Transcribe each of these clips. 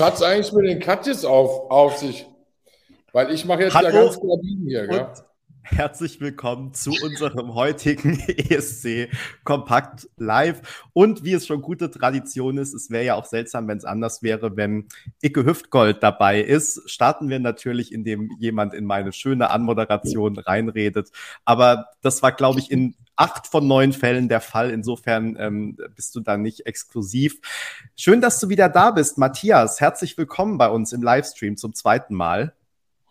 hat es eigentlich mit den Katjes auf, auf sich? Weil ich mache jetzt Hallo ja ganz klar hier, gell? Herzlich willkommen zu unserem heutigen ESC Kompakt Live. Und wie es schon gute Tradition ist, es wäre ja auch seltsam, wenn es anders wäre, wenn Icke Hüftgold dabei ist. Starten wir natürlich, indem jemand in meine schöne Anmoderation reinredet. Aber das war, glaube ich, in acht von neun Fällen der Fall. Insofern ähm, bist du da nicht exklusiv. Schön, dass du wieder da bist, Matthias. Herzlich willkommen bei uns im Livestream zum zweiten Mal.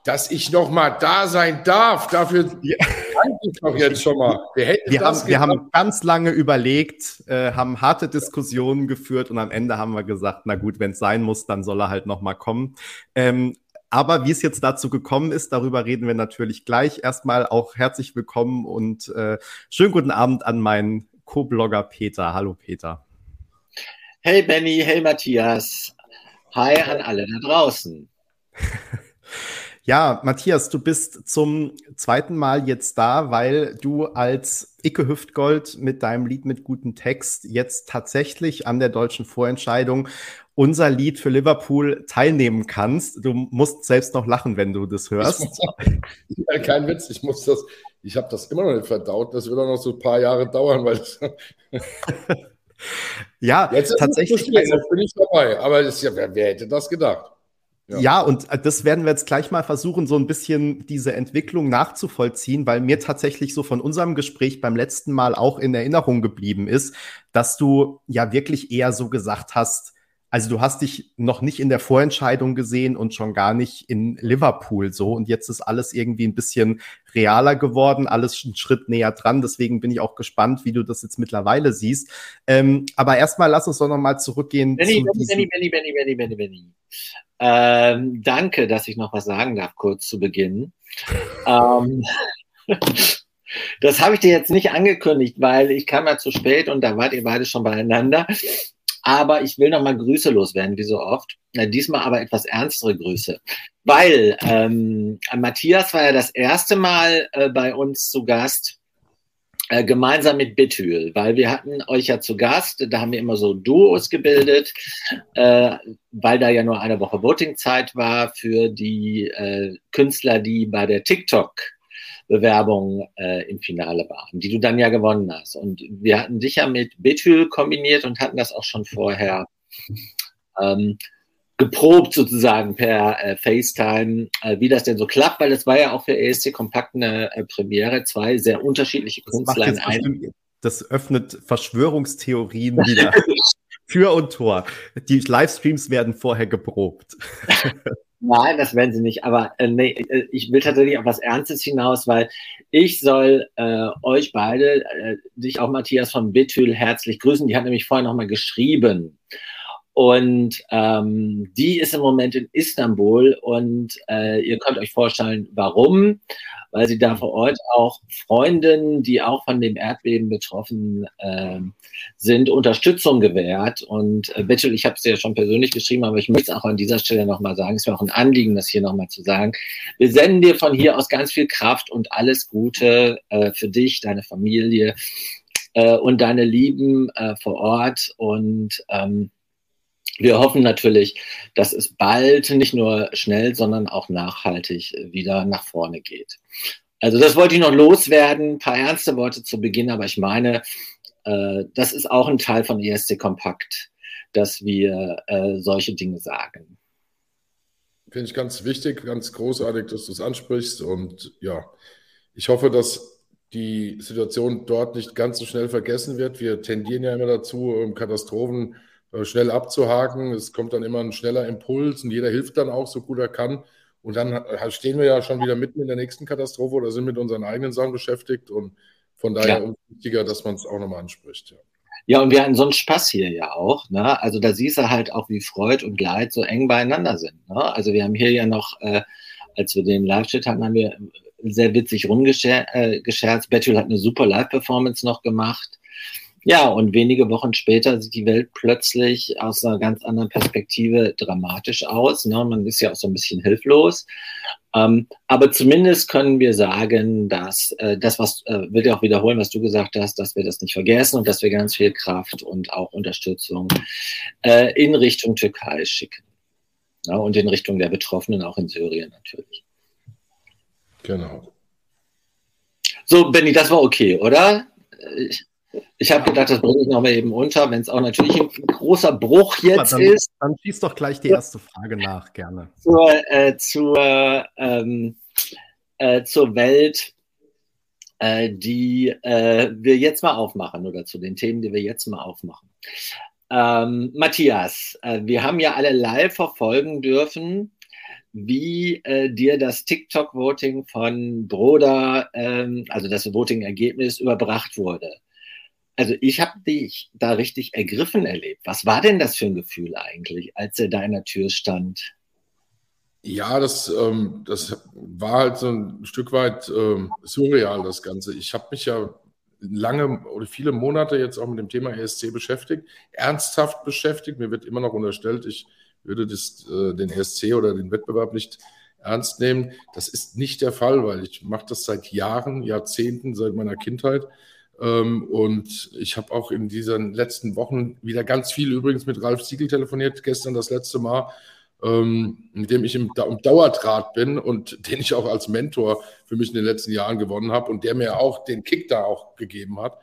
Dass ich noch mal da sein darf, dafür ja. danke ich doch jetzt schon mal. Wir, wir haben, wir haben ganz lange überlegt, äh, haben harte Diskussionen geführt und am Ende haben wir gesagt, na gut, wenn es sein muss, dann soll er halt noch mal kommen. Ähm, aber wie es jetzt dazu gekommen ist, darüber reden wir natürlich gleich. Erstmal auch herzlich willkommen und äh, schönen guten Abend an meinen Co-Blogger Peter. Hallo Peter. Hey Benny, hey Matthias. Hi an alle da draußen. Ja, Matthias, du bist zum zweiten Mal jetzt da, weil du als Icke Hüftgold mit deinem Lied mit gutem Text jetzt tatsächlich an der deutschen Vorentscheidung unser Lied für Liverpool teilnehmen kannst. Du musst selbst noch lachen, wenn du das hörst. ja, kein Witz, ich muss das, ich habe das immer noch nicht verdaut. Das wird auch noch so ein paar Jahre dauern, weil ja, jetzt tatsächlich. Jetzt bin ich dabei, aber das, ja, wer, wer hätte das gedacht? Ja. ja. und das werden wir jetzt gleich mal versuchen, so ein bisschen diese Entwicklung nachzuvollziehen, weil mir tatsächlich so von unserem Gespräch beim letzten Mal auch in Erinnerung geblieben ist, dass du ja wirklich eher so gesagt hast, also du hast dich noch nicht in der Vorentscheidung gesehen und schon gar nicht in Liverpool so. Und jetzt ist alles irgendwie ein bisschen realer geworden, alles einen Schritt näher dran. Deswegen bin ich auch gespannt, wie du das jetzt mittlerweile siehst. Ähm, aber erstmal lass uns doch nochmal zurückgehen. Benny, Benny, Benny, Benny, Benny, Benny, Benny, Benny. Ähm, danke, dass ich noch was sagen darf, kurz zu Beginn. ähm, das habe ich dir jetzt nicht angekündigt, weil ich kam ja zu spät und da wart ihr beide schon beieinander. Aber ich will nochmal Grüße loswerden, wie so oft. Ja, diesmal aber etwas ernstere Grüße. Weil ähm, Matthias war ja das erste Mal äh, bei uns zu Gast, äh, gemeinsam mit Bithül, weil wir hatten euch ja zu Gast, da haben wir immer so Duos gebildet, äh, weil da ja nur eine Woche Votingzeit war für die äh, Künstler, die bei der TikTok Bewerbung äh, im Finale waren, die du dann ja gewonnen hast. Und wir hatten dich ja mit Bethül kombiniert und hatten das auch schon vorher ähm, geprobt sozusagen per äh, FaceTime, äh, wie das denn so klappt, weil es war ja auch für ESC Kompakt eine äh, Premiere, zwei sehr unterschiedliche Künstler in einem. Das öffnet Verschwörungstheorien wieder. Tür und Tor. Die Livestreams werden vorher geprobt. Nein, das werden sie nicht. Aber äh, nee, äh, ich will tatsächlich auf was Ernstes hinaus, weil ich soll äh, euch beide, äh, dich auch Matthias von Bithül herzlich grüßen. Die hat nämlich vorher nochmal geschrieben. Und ähm, die ist im Moment in Istanbul und äh, ihr könnt euch vorstellen, warum weil sie da vor Ort auch Freundinnen, die auch von dem Erdbeben betroffen äh, sind, Unterstützung gewährt. Und äh, Bettel, ich habe es dir ja schon persönlich geschrieben, aber ich möchte es auch an dieser Stelle nochmal sagen, es ist mir auch ein Anliegen, das hier nochmal zu sagen. Wir senden dir von hier aus ganz viel Kraft und alles Gute äh, für dich, deine Familie äh, und deine Lieben äh, vor Ort. Und ähm, wir hoffen natürlich, dass es bald nicht nur schnell, sondern auch nachhaltig wieder nach vorne geht. Also das wollte ich noch loswerden. Ein paar ernste Worte zu Beginn, aber ich meine, äh, das ist auch ein Teil von ESC Kompakt, dass wir äh, solche Dinge sagen. Finde ich ganz wichtig, ganz großartig, dass du es ansprichst. Und ja, ich hoffe, dass die Situation dort nicht ganz so schnell vergessen wird. Wir tendieren ja immer dazu, Katastrophen schnell abzuhaken. Es kommt dann immer ein schneller Impuls und jeder hilft dann auch so gut er kann. Und dann stehen wir ja schon wieder mitten in der nächsten Katastrophe oder sind mit unseren eigenen Sachen beschäftigt. Und von daher ja. wichtiger, dass man es auch nochmal anspricht. Ja. ja, und wir hatten so einen Spaß hier ja auch. Ne? Also da siehst du halt auch, wie Freud und Leid so eng beieinander sind. Ne? Also wir haben hier ja noch, äh, als wir den Live-Chat hatten, haben wir sehr witzig rumgescherzt. Äh, Betül hat eine super Live-Performance noch gemacht. Ja, und wenige Wochen später sieht die Welt plötzlich aus einer ganz anderen Perspektive dramatisch aus. Ne? Man ist ja auch so ein bisschen hilflos. Ähm, aber zumindest können wir sagen, dass äh, das, was äh, will ich auch wiederholen, was du gesagt hast, dass wir das nicht vergessen und dass wir ganz viel Kraft und auch Unterstützung äh, in Richtung Türkei schicken. Ja, und in Richtung der Betroffenen, auch in Syrien natürlich. Genau. So, Benny, das war okay, oder? Ich, ich habe gedacht, das bringe ich nochmal eben unter, wenn es auch natürlich ein großer Bruch jetzt dann, ist. Dann schieß doch gleich die erste Frage nach, gerne. Zur, äh, zur, ähm, äh, zur Welt, äh, die äh, wir jetzt mal aufmachen oder zu den Themen, die wir jetzt mal aufmachen. Ähm, Matthias, äh, wir haben ja alle live verfolgen dürfen, wie äh, dir das TikTok-Voting von Broda, ähm, also das Voting-Ergebnis, überbracht wurde. Also ich habe dich da richtig ergriffen erlebt. Was war denn das für ein Gefühl eigentlich, als er da in der Tür stand? Ja, das, ähm, das war halt so ein Stück weit ähm, surreal, das Ganze. Ich habe mich ja lange oder viele Monate jetzt auch mit dem Thema ESC beschäftigt, ernsthaft beschäftigt. Mir wird immer noch unterstellt, ich würde das, äh, den ESC oder den Wettbewerb nicht ernst nehmen. Das ist nicht der Fall, weil ich mache das seit Jahren, Jahrzehnten, seit meiner Kindheit. Ähm, und ich habe auch in diesen letzten Wochen wieder ganz viel übrigens mit Ralf Siegel telefoniert, gestern das letzte Mal, ähm, mit dem ich im, Dauerdraht bin und den ich auch als Mentor für mich in den letzten Jahren gewonnen habe und der mir auch den Kick da auch gegeben hat.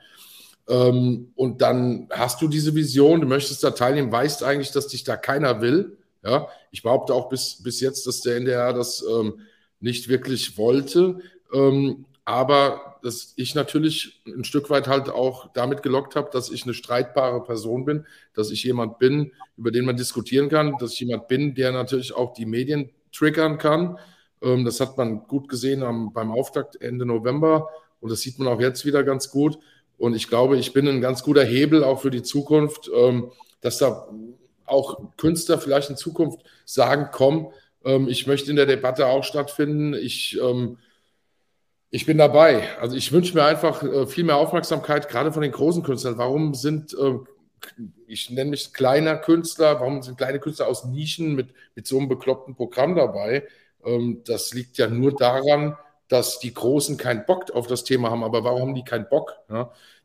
Ähm, und dann hast du diese Vision, du möchtest da teilnehmen, weißt eigentlich, dass dich da keiner will. Ja, ich behaupte auch bis, bis jetzt, dass der NDR das nicht wirklich wollte. Aber dass ich natürlich ein Stück weit halt auch damit gelockt habe, dass ich eine streitbare Person bin, dass ich jemand bin, über den man diskutieren kann, dass ich jemand bin, der natürlich auch die Medien triggern kann. Ähm, das hat man gut gesehen am, beim Auftakt Ende November und das sieht man auch jetzt wieder ganz gut. Und ich glaube, ich bin ein ganz guter Hebel auch für die Zukunft, ähm, dass da auch Künstler vielleicht in Zukunft sagen, komm, ähm, ich möchte in der Debatte auch stattfinden. Ich ich bin dabei. Also ich wünsche mir einfach äh, viel mehr Aufmerksamkeit, gerade von den großen Künstlern. Warum sind, äh, ich nenne mich kleiner Künstler, warum sind kleine Künstler aus Nischen mit, mit so einem bekloppten Programm dabei? Ähm, das liegt ja nur daran, dass die Großen keinen Bock auf das Thema haben. Aber warum haben die keinen Bock?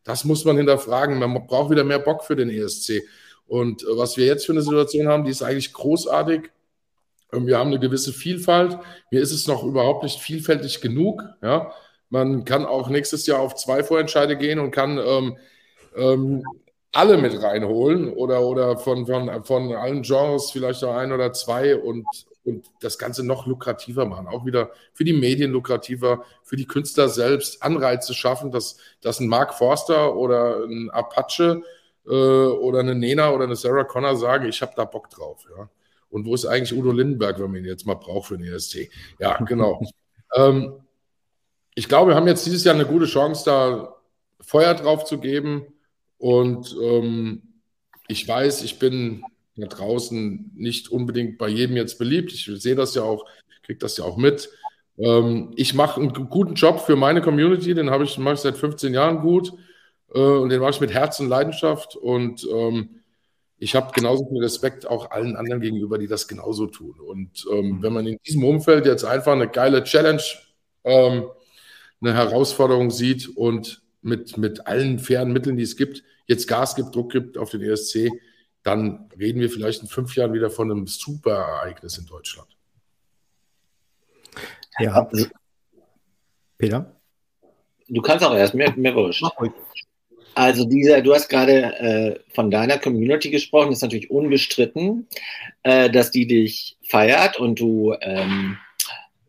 Das muss man hinterfragen. Man braucht wieder mehr Bock für den ESC. Und äh, was wir jetzt für eine Situation haben, die ist eigentlich großartig. Wir haben eine gewisse Vielfalt. Mir ist es noch überhaupt nicht vielfältig genug. Ja? Man kann auch nächstes Jahr auf zwei Vorentscheide gehen und kann ähm, ähm, alle mit reinholen oder, oder von, von, von allen Genres vielleicht auch ein oder zwei und, und das Ganze noch lukrativer machen. Auch wieder für die Medien lukrativer, für die Künstler selbst Anreize schaffen, dass, dass ein Mark Forster oder ein Apache äh, oder eine Nena oder eine Sarah Connor sagen, ich habe da Bock drauf. Ja. Und wo ist eigentlich Udo Lindenberg, wenn man ihn jetzt mal braucht für den ESC? Ja, genau. ähm, ich glaube, wir haben jetzt dieses Jahr eine gute Chance, da Feuer drauf zu geben. Und ähm, ich weiß, ich bin da draußen nicht unbedingt bei jedem jetzt beliebt. Ich sehe das ja auch, kriege das ja auch mit. Ähm, ich mache einen guten Job für meine Community, den habe ich, mache ich seit 15 Jahren gut äh, und den mache ich mit Herz und Leidenschaft. Und ähm, ich habe genauso viel Respekt auch allen anderen gegenüber, die das genauso tun. Und ähm, wenn man in diesem Umfeld jetzt einfach eine geile Challenge, ähm, eine Herausforderung sieht und mit, mit allen fairen Mitteln, die es gibt, jetzt Gas gibt, Druck gibt auf den ESC, dann reden wir vielleicht in fünf Jahren wieder von einem super Ereignis in Deutschland. Ja. Peter? Du kannst auch erst, mehr, mehr wurscht. Also dieser, du hast gerade äh, von deiner Community gesprochen, ist natürlich unbestritten, äh, dass die dich feiert und du, ähm,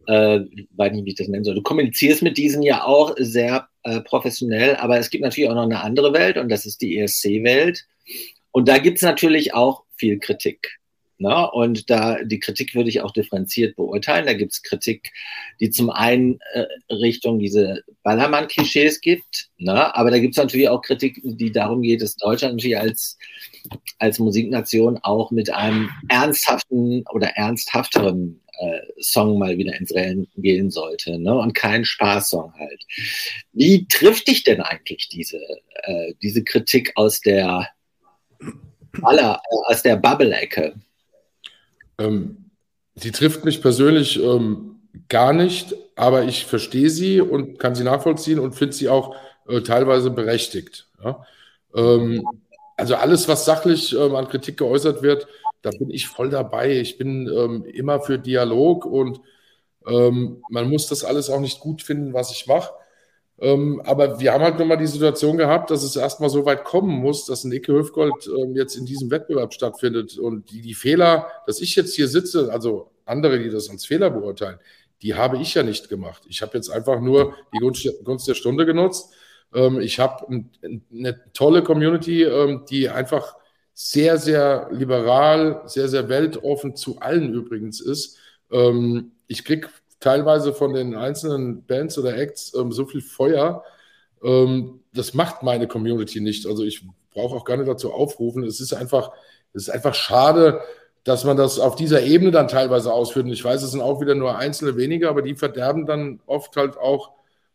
äh, weiß nicht, wie ich das nennen soll, du kommunizierst mit diesen ja auch sehr äh, professionell, aber es gibt natürlich auch noch eine andere Welt und das ist die ESC-Welt. Und da gibt es natürlich auch viel Kritik. Ne? Und da die Kritik würde ich auch differenziert beurteilen. Da gibt es Kritik, die zum einen äh, Richtung diese Ballermann-Klischees gibt, ne? aber da gibt es natürlich auch Kritik, die darum geht, dass Deutschland natürlich als, als Musiknation auch mit einem ernsthaften oder ernsthafteren äh, Song mal wieder ins Rennen gehen sollte ne? und kein Spaßsong halt. Wie trifft dich denn eigentlich diese, äh, diese Kritik aus der Baller, aus der Bubble-Ecke? Ähm, sie trifft mich persönlich ähm, gar nicht, aber ich verstehe sie und kann sie nachvollziehen und finde sie auch äh, teilweise berechtigt. Ja? Ähm, also alles, was sachlich ähm, an Kritik geäußert wird, da bin ich voll dabei. Ich bin ähm, immer für Dialog und ähm, man muss das alles auch nicht gut finden, was ich mache. Ähm, aber wir haben halt nochmal die Situation gehabt, dass es erstmal so weit kommen muss, dass ein Icke Höfgold ähm, jetzt in diesem Wettbewerb stattfindet. Und die, die Fehler, dass ich jetzt hier sitze, also andere, die das als Fehler beurteilen, die habe ich ja nicht gemacht. Ich habe jetzt einfach nur die Gunst, der Stunde genutzt. Ähm, ich habe ein, eine tolle Community, ähm, die einfach sehr, sehr liberal, sehr, sehr weltoffen zu allen übrigens ist. Ähm, ich kriege teilweise von den einzelnen Bands oder Acts ähm, so viel Feuer. Ähm, das macht meine Community nicht. Also ich brauche auch gar nicht dazu aufrufen. Es ist einfach, es ist einfach schade, dass man das auf dieser Ebene dann teilweise ausführt. Und ich weiß, es sind auch wieder nur einzelne weniger, aber die verderben dann oft halt auch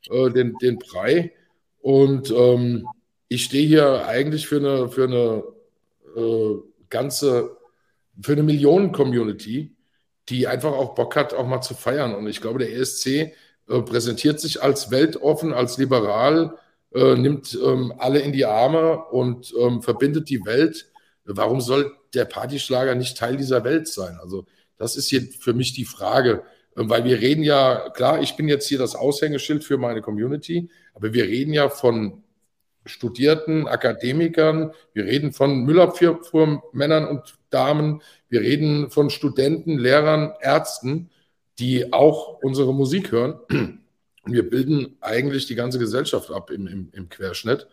äh, den, den Brei. Und ähm, ich stehe hier eigentlich für eine, für eine äh, ganze, für eine Millionen-Community die einfach auch Bock hat, auch mal zu feiern. Und ich glaube, der ESC äh, präsentiert sich als weltoffen, als liberal, äh, nimmt ähm, alle in die Arme und ähm, verbindet die Welt. Warum soll der Partyschlager nicht Teil dieser Welt sein? Also das ist hier für mich die Frage, äh, weil wir reden ja, klar, ich bin jetzt hier das Aushängeschild für meine Community, aber wir reden ja von Studierten, Akademikern, wir reden von Müllabfuhrmännern und Damen, wir reden von Studenten, Lehrern, Ärzten, die auch unsere Musik hören. Und wir bilden eigentlich die ganze Gesellschaft ab im, im, im Querschnitt.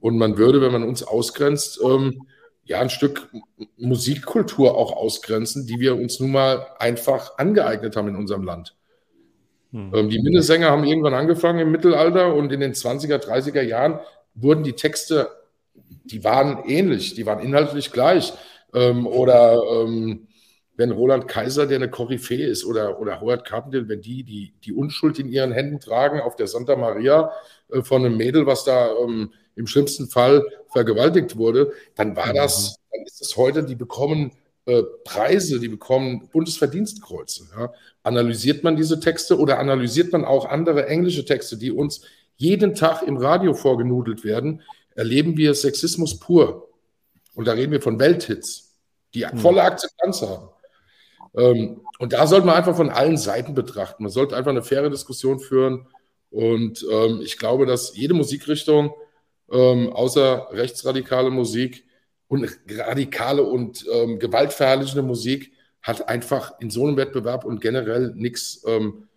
Und man würde, wenn man uns ausgrenzt, ähm, ja, ein Stück Musikkultur auch ausgrenzen, die wir uns nun mal einfach angeeignet haben in unserem Land. Hm. Ähm, die Minnesänger haben irgendwann angefangen im Mittelalter und in den 20er, 30er Jahren wurden die Texte, die waren ähnlich, die waren inhaltlich gleich. Ähm, oder ähm, wenn Roland Kaiser, der eine Koryphäe ist, oder, oder Howard Carpenter, wenn die, die die Unschuld in ihren Händen tragen auf der Santa Maria äh, von einem Mädel, was da ähm, im schlimmsten Fall vergewaltigt wurde, dann war das, mhm. dann ist es heute, die bekommen äh, Preise, die bekommen Bundesverdienstkreuze. Ja. Analysiert man diese Texte oder analysiert man auch andere englische Texte, die uns jeden Tag im Radio vorgenudelt werden, erleben wir Sexismus pur. Und da reden wir von Welthits, die hm. volle Akzeptanz haben. Ähm, und da sollte man einfach von allen Seiten betrachten. Man sollte einfach eine faire Diskussion führen. Und ähm, ich glaube, dass jede Musikrichtung, ähm, außer rechtsradikale Musik und radikale und gewaltverherrlichende Musik, hat einfach in so einem Wettbewerb und generell nichts ähm,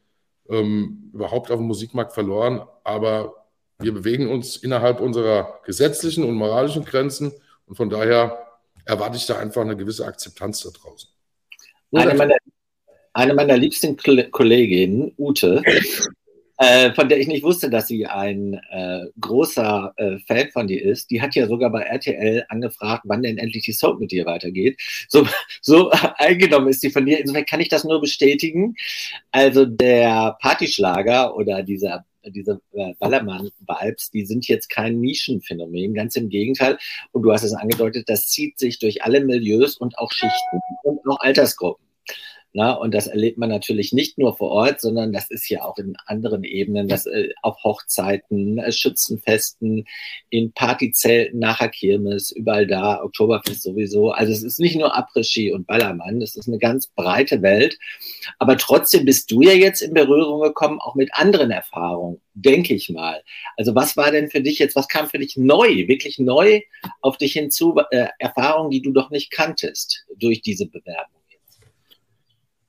ähm, überhaupt auf dem Musikmarkt verloren. Aber wir bewegen uns innerhalb unserer gesetzlichen und moralischen Grenzen und von daher erwarte ich da einfach eine gewisse Akzeptanz da draußen. Eine meiner, eine meiner liebsten Kolleginnen, Ute, äh, von der ich nicht wusste, dass sie ein äh, großer äh, Fan von dir ist, die hat ja sogar bei RTL angefragt, wann denn endlich die Soap mit dir weitergeht. So, so eingenommen ist sie von dir. Insofern kann ich das nur bestätigen. Also der Partyschlager oder dieser diese äh, Ballermann-Vibes, die sind jetzt kein Nischenphänomen, ganz im Gegenteil. Und du hast es angedeutet, das zieht sich durch alle Milieus und auch Schichten und auch Altersgruppen. Na, und das erlebt man natürlich nicht nur vor Ort, sondern das ist ja auch in anderen Ebenen, das äh, auf Hochzeiten, äh, Schützenfesten, in Partyzelten, nachher Kirmes, überall da, Oktoberfest sowieso. Also es ist nicht nur Après-Ski und Ballermann, das ist eine ganz breite Welt. Aber trotzdem bist du ja jetzt in Berührung gekommen, auch mit anderen Erfahrungen, denke ich mal. Also was war denn für dich jetzt, was kam für dich neu, wirklich neu auf dich hinzu, äh, Erfahrungen, die du doch nicht kanntest durch diese Bewerbung?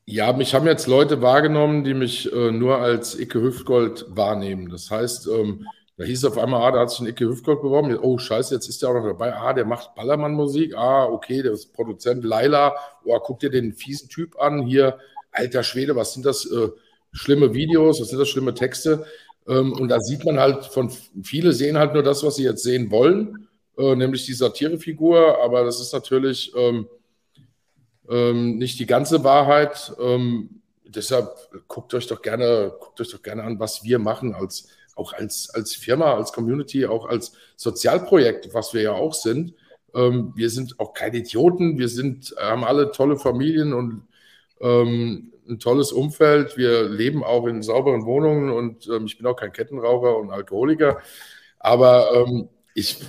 Ja, mich haben jetzt Leute wahrgenommen, die mich äh, nur als Icke Hüftgold wahrnehmen. Das heißt, ähm, da hieß auf einmal, ah, da hat sich ein Icke Hüftgold beworben. Oh, scheiße, jetzt ist der auch noch dabei. Ah, der macht Ballermann-Musik. Ah, okay, der ist Produzent Laila. Oh, guck dir den fiesen Typ an. Hier, alter Schwede, was sind das? Äh, schlimme Videos, was sind das? Schlimme Texte. Ähm, und da sieht man halt von, viele sehen halt nur das, was sie jetzt sehen wollen, äh, nämlich die Satirefigur. Aber das ist natürlich, ähm, ähm, nicht die ganze Wahrheit. Ähm, deshalb guckt euch doch gerne, guckt euch doch gerne an, was wir machen als auch als, als Firma, als Community, auch als Sozialprojekt, was wir ja auch sind. Ähm, wir sind auch keine Idioten, wir sind, haben alle tolle Familien und ähm, ein tolles Umfeld. Wir leben auch in sauberen Wohnungen und ähm, ich bin auch kein Kettenraucher und Alkoholiker. Aber ähm, ich,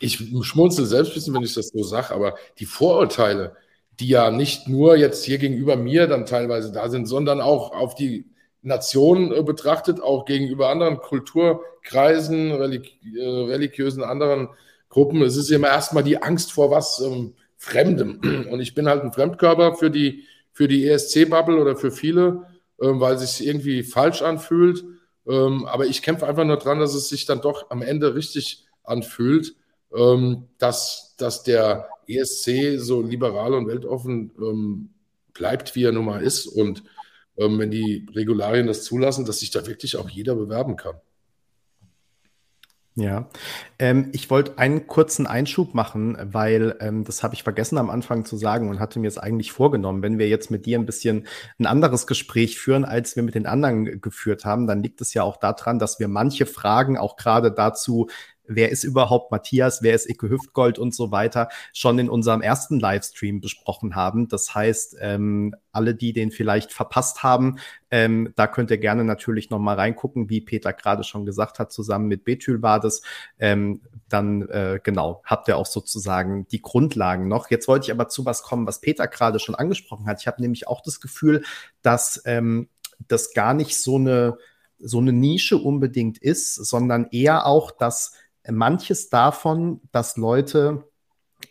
ich schmunzel selbst ein bisschen, wenn ich das so sage, aber die Vorurteile, die ja nicht nur jetzt hier gegenüber mir dann teilweise da sind, sondern auch auf die Nation äh, betrachtet, auch gegenüber anderen Kulturkreisen, religi äh, religiösen anderen Gruppen. Es ist immer erstmal die Angst vor was ähm, Fremdem. Und ich bin halt ein Fremdkörper für die, für die ESC-Bubble oder für viele, ähm, weil es sich irgendwie falsch anfühlt. Ähm, aber ich kämpfe einfach nur dran, dass es sich dann doch am Ende richtig anfühlt, ähm, dass, dass der ESC so liberal und weltoffen ähm, bleibt, wie er nun mal ist. Und ähm, wenn die Regularien das zulassen, dass sich da wirklich auch jeder bewerben kann. Ja, ähm, ich wollte einen kurzen Einschub machen, weil ähm, das habe ich vergessen am Anfang zu sagen und hatte mir es eigentlich vorgenommen. Wenn wir jetzt mit dir ein bisschen ein anderes Gespräch führen, als wir mit den anderen geführt haben, dann liegt es ja auch daran, dass wir manche Fragen auch gerade dazu wer ist überhaupt Matthias, wer ist Icke Hüftgold und so weiter, schon in unserem ersten Livestream besprochen haben. Das heißt, ähm, alle, die den vielleicht verpasst haben, ähm, da könnt ihr gerne natürlich noch mal reingucken, wie Peter gerade schon gesagt hat, zusammen mit Betül war das. Ähm, dann äh, genau, habt ihr auch sozusagen die Grundlagen noch. Jetzt wollte ich aber zu was kommen, was Peter gerade schon angesprochen hat. Ich habe nämlich auch das Gefühl, dass ähm, das gar nicht so eine so eine Nische unbedingt ist, sondern eher auch, dass manches davon, dass Leute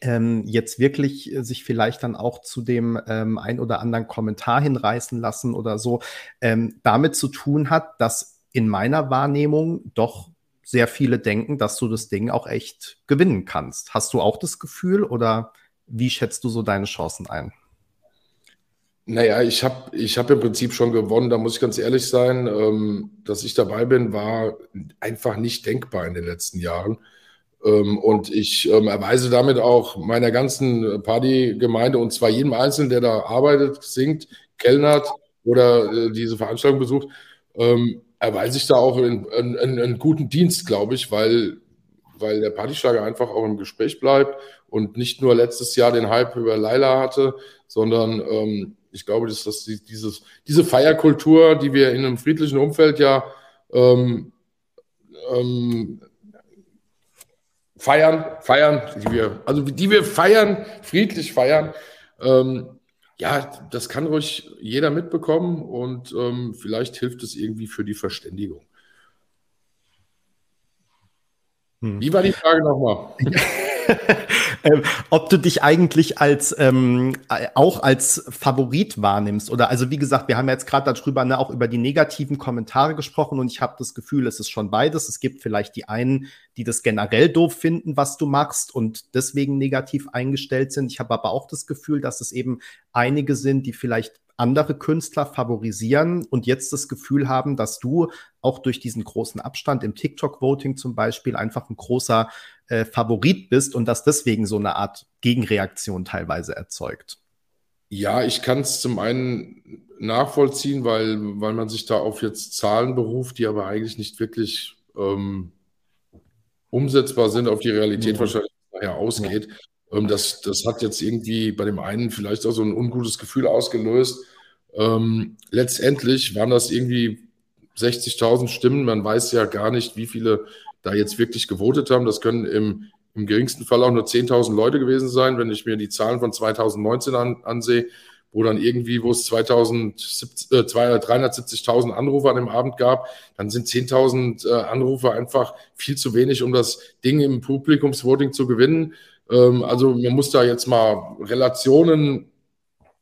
ähm, jetzt wirklich äh, sich vielleicht dann auch zu dem ähm, ein oder anderen Kommentar hinreißen lassen oder so, ähm, damit zu tun hat, dass in meiner Wahrnehmung doch sehr viele denken, dass du das Ding auch echt gewinnen kannst. Hast du auch das Gefühl oder wie schätzt du so deine Chancen ein? Naja, ich habe ich hab im Prinzip schon gewonnen, da muss ich ganz ehrlich sein. Ähm, dass ich dabei bin, war einfach nicht denkbar in den letzten Jahren. Ähm, und ich ähm, erweise damit auch meiner ganzen Partygemeinde und zwar jedem Einzelnen, der da arbeitet, singt, kellnert oder äh, diese Veranstaltung besucht, ähm, erweise ich da auch einen, guten Dienst, glaube ich, weil, weil der Partyschlager einfach auch im Gespräch bleibt und nicht nur letztes Jahr den Hype über Laila hatte, sondern ähm, ich glaube, dass das dieses, diese Feierkultur, die wir in einem friedlichen Umfeld ja ähm, ähm, feiern, feiern, die wir, also die wir feiern, friedlich feiern, ähm, ja, das kann ruhig jeder mitbekommen und ähm, vielleicht hilft es irgendwie für die Verständigung. Hm. Wie war die Frage nochmal? ähm, ob du dich eigentlich als ähm, auch als Favorit wahrnimmst oder also wie gesagt, wir haben ja jetzt gerade darüber ne, auch über die negativen Kommentare gesprochen und ich habe das Gefühl, es ist schon beides. Es gibt vielleicht die einen, die das generell doof finden, was du machst und deswegen negativ eingestellt sind. Ich habe aber auch das Gefühl, dass es eben einige sind, die vielleicht andere Künstler favorisieren und jetzt das Gefühl haben, dass du auch durch diesen großen Abstand im TikTok-Voting zum Beispiel einfach ein großer äh, Favorit bist und das deswegen so eine Art Gegenreaktion teilweise erzeugt. Ja, ich kann es zum einen nachvollziehen, weil, weil man sich da auf jetzt Zahlen beruft, die aber eigentlich nicht wirklich ähm, umsetzbar sind, auf die Realität mhm. wahrscheinlich nachher ausgeht. Ähm, das, das hat jetzt irgendwie bei dem einen vielleicht auch so ein ungutes Gefühl ausgelöst. Ähm, letztendlich waren das irgendwie 60.000 Stimmen. Man weiß ja gar nicht, wie viele da jetzt wirklich gewotet haben. Das können im, im geringsten Fall auch nur 10.000 Leute gewesen sein, wenn ich mir die Zahlen von 2019 an, ansehe, wo dann irgendwie, wo es 370.000 äh, Anrufe an dem Abend gab, dann sind 10.000 äh, Anrufe einfach viel zu wenig, um das Ding im Publikumsvoting zu gewinnen. Ähm, also man muss da jetzt mal Relationen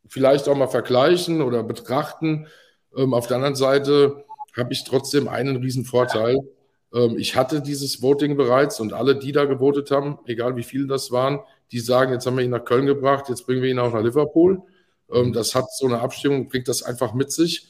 vielleicht auch mal vergleichen oder betrachten. Ähm, auf der anderen Seite habe ich trotzdem einen riesen Vorteil. Ähm, ich hatte dieses Voting bereits und alle, die da gewotet haben, egal wie viele das waren, die sagen, jetzt haben wir ihn nach Köln gebracht, jetzt bringen wir ihn auch nach Liverpool. Ähm, das hat so eine Abstimmung, bringt das einfach mit sich.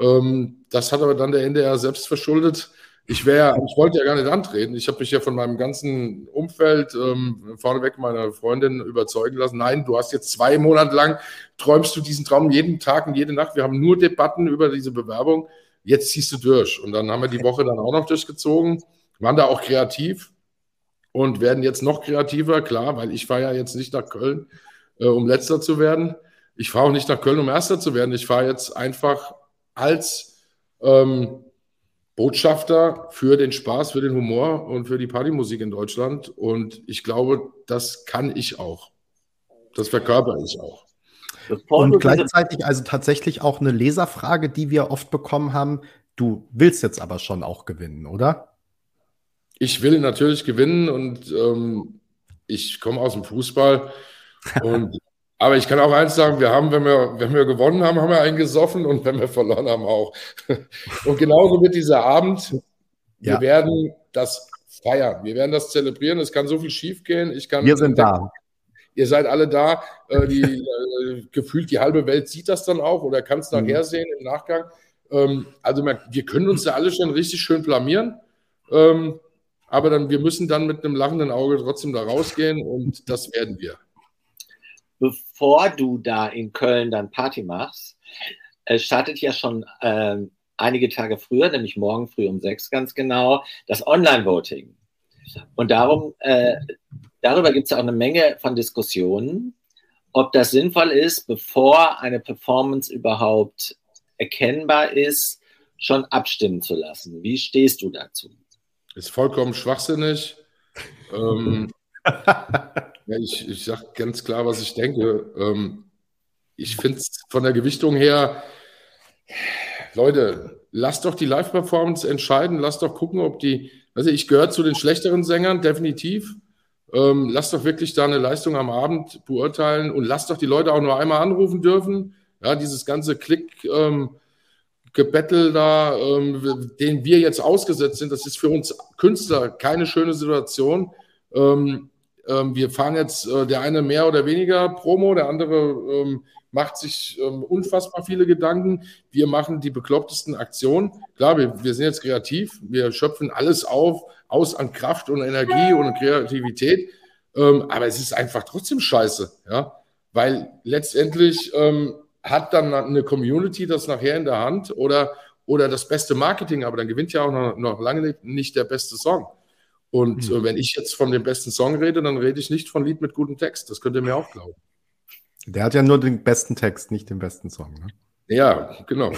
Ähm, das hat aber dann der NDR selbst verschuldet. Ich wäre, ich wollte ja gar nicht antreten. Ich habe mich ja von meinem ganzen Umfeld ähm, vorneweg meiner Freundin überzeugen lassen. Nein, du hast jetzt zwei Monate lang träumst du diesen Traum jeden Tag und jede Nacht. Wir haben nur Debatten über diese Bewerbung jetzt ziehst du durch. Und dann haben wir die Woche dann auch noch durchgezogen, waren da auch kreativ und werden jetzt noch kreativer, klar, weil ich fahre ja jetzt nicht nach Köln, äh, um letzter zu werden. Ich fahre auch nicht nach Köln, um erster zu werden. Ich fahre jetzt einfach als ähm, Botschafter für den Spaß, für den Humor und für die Partymusik in Deutschland. Und ich glaube, das kann ich auch. Das verkörper ich auch. Und gleichzeitig also tatsächlich auch eine Leserfrage, die wir oft bekommen haben. Du willst jetzt aber schon auch gewinnen, oder? Ich will natürlich gewinnen und ähm, ich komme aus dem Fußball. und, aber ich kann auch eins sagen, wir haben, wenn wir, wenn wir gewonnen haben, haben wir einen gesoffen und wenn wir verloren haben auch. und genauso wird dieser Abend. Wir ja. werden das feiern. Wir werden das zelebrieren. Es kann so viel schiefgehen. Ich kann, wir sind da. Ihr seid alle da. Äh, die, äh, gefühlt die halbe Welt sieht das dann auch oder kann es nachher mhm. sehen im Nachgang. Ähm, also wir können uns da alle schon richtig schön blamieren. Ähm, aber dann, wir müssen dann mit einem lachenden Auge trotzdem da rausgehen und das werden wir. Bevor du da in Köln dann Party machst, äh, startet ja schon äh, einige Tage früher, nämlich morgen früh um sechs ganz genau, das Online-Voting. Und darum, äh, darüber gibt es auch eine Menge von Diskussionen, ob das sinnvoll ist, bevor eine Performance überhaupt erkennbar ist, schon abstimmen zu lassen. Wie stehst du dazu? Ist vollkommen schwachsinnig. ähm, ja, ich ich sage ganz klar, was ich denke. Ähm, ich finde es von der Gewichtung her, Leute, lasst doch die Live-Performance entscheiden. Lasst doch gucken, ob die. Also, ich gehöre zu den schlechteren Sängern, definitiv. Ähm, lasst doch wirklich da eine Leistung am Abend beurteilen und lasst doch die Leute auch nur einmal anrufen dürfen. Ja, dieses ganze Klick. Ähm, Gebettel da, ähm, den wir jetzt ausgesetzt sind, das ist für uns Künstler keine schöne Situation. Ähm, ähm, wir fahren jetzt äh, der eine mehr oder weniger Promo, der andere ähm, macht sich ähm, unfassbar viele Gedanken. Wir machen die beklopptesten Aktionen. Klar, wir, wir sind jetzt kreativ, wir schöpfen alles auf, aus an Kraft und Energie und Kreativität. Ähm, aber es ist einfach trotzdem scheiße, ja, weil letztendlich hat dann eine Community das nachher in der Hand oder, oder das beste Marketing, aber dann gewinnt ja auch noch, noch lange nicht der beste Song. Und mhm. wenn ich jetzt von dem besten Song rede, dann rede ich nicht von Lied mit gutem Text. Das könnt ihr mir auch glauben. Der hat ja nur den besten Text, nicht den besten Song. Ne? Ja, genau.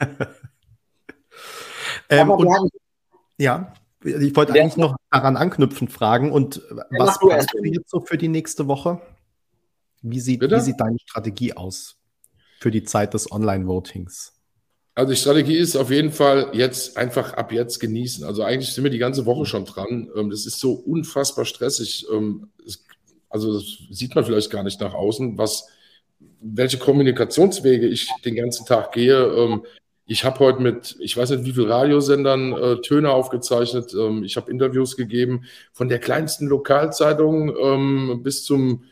ähm, und, ja, ich wollte eigentlich noch daran anknüpfend fragen. Und was planst du jetzt so für die nächste Woche? Wie sieht, wie sieht deine Strategie aus? für die Zeit des Online-Votings? Also die Strategie ist auf jeden Fall jetzt einfach ab jetzt genießen. Also eigentlich sind wir die ganze Woche schon dran. Ähm, das ist so unfassbar stressig. Ähm, also das sieht man vielleicht gar nicht nach außen, was, welche Kommunikationswege ich den ganzen Tag gehe. Ähm, ich habe heute mit, ich weiß nicht, wie viel Radiosendern äh, Töne aufgezeichnet. ich habe Interviews gegeben von der kleinsten Lokalzeitung bis zum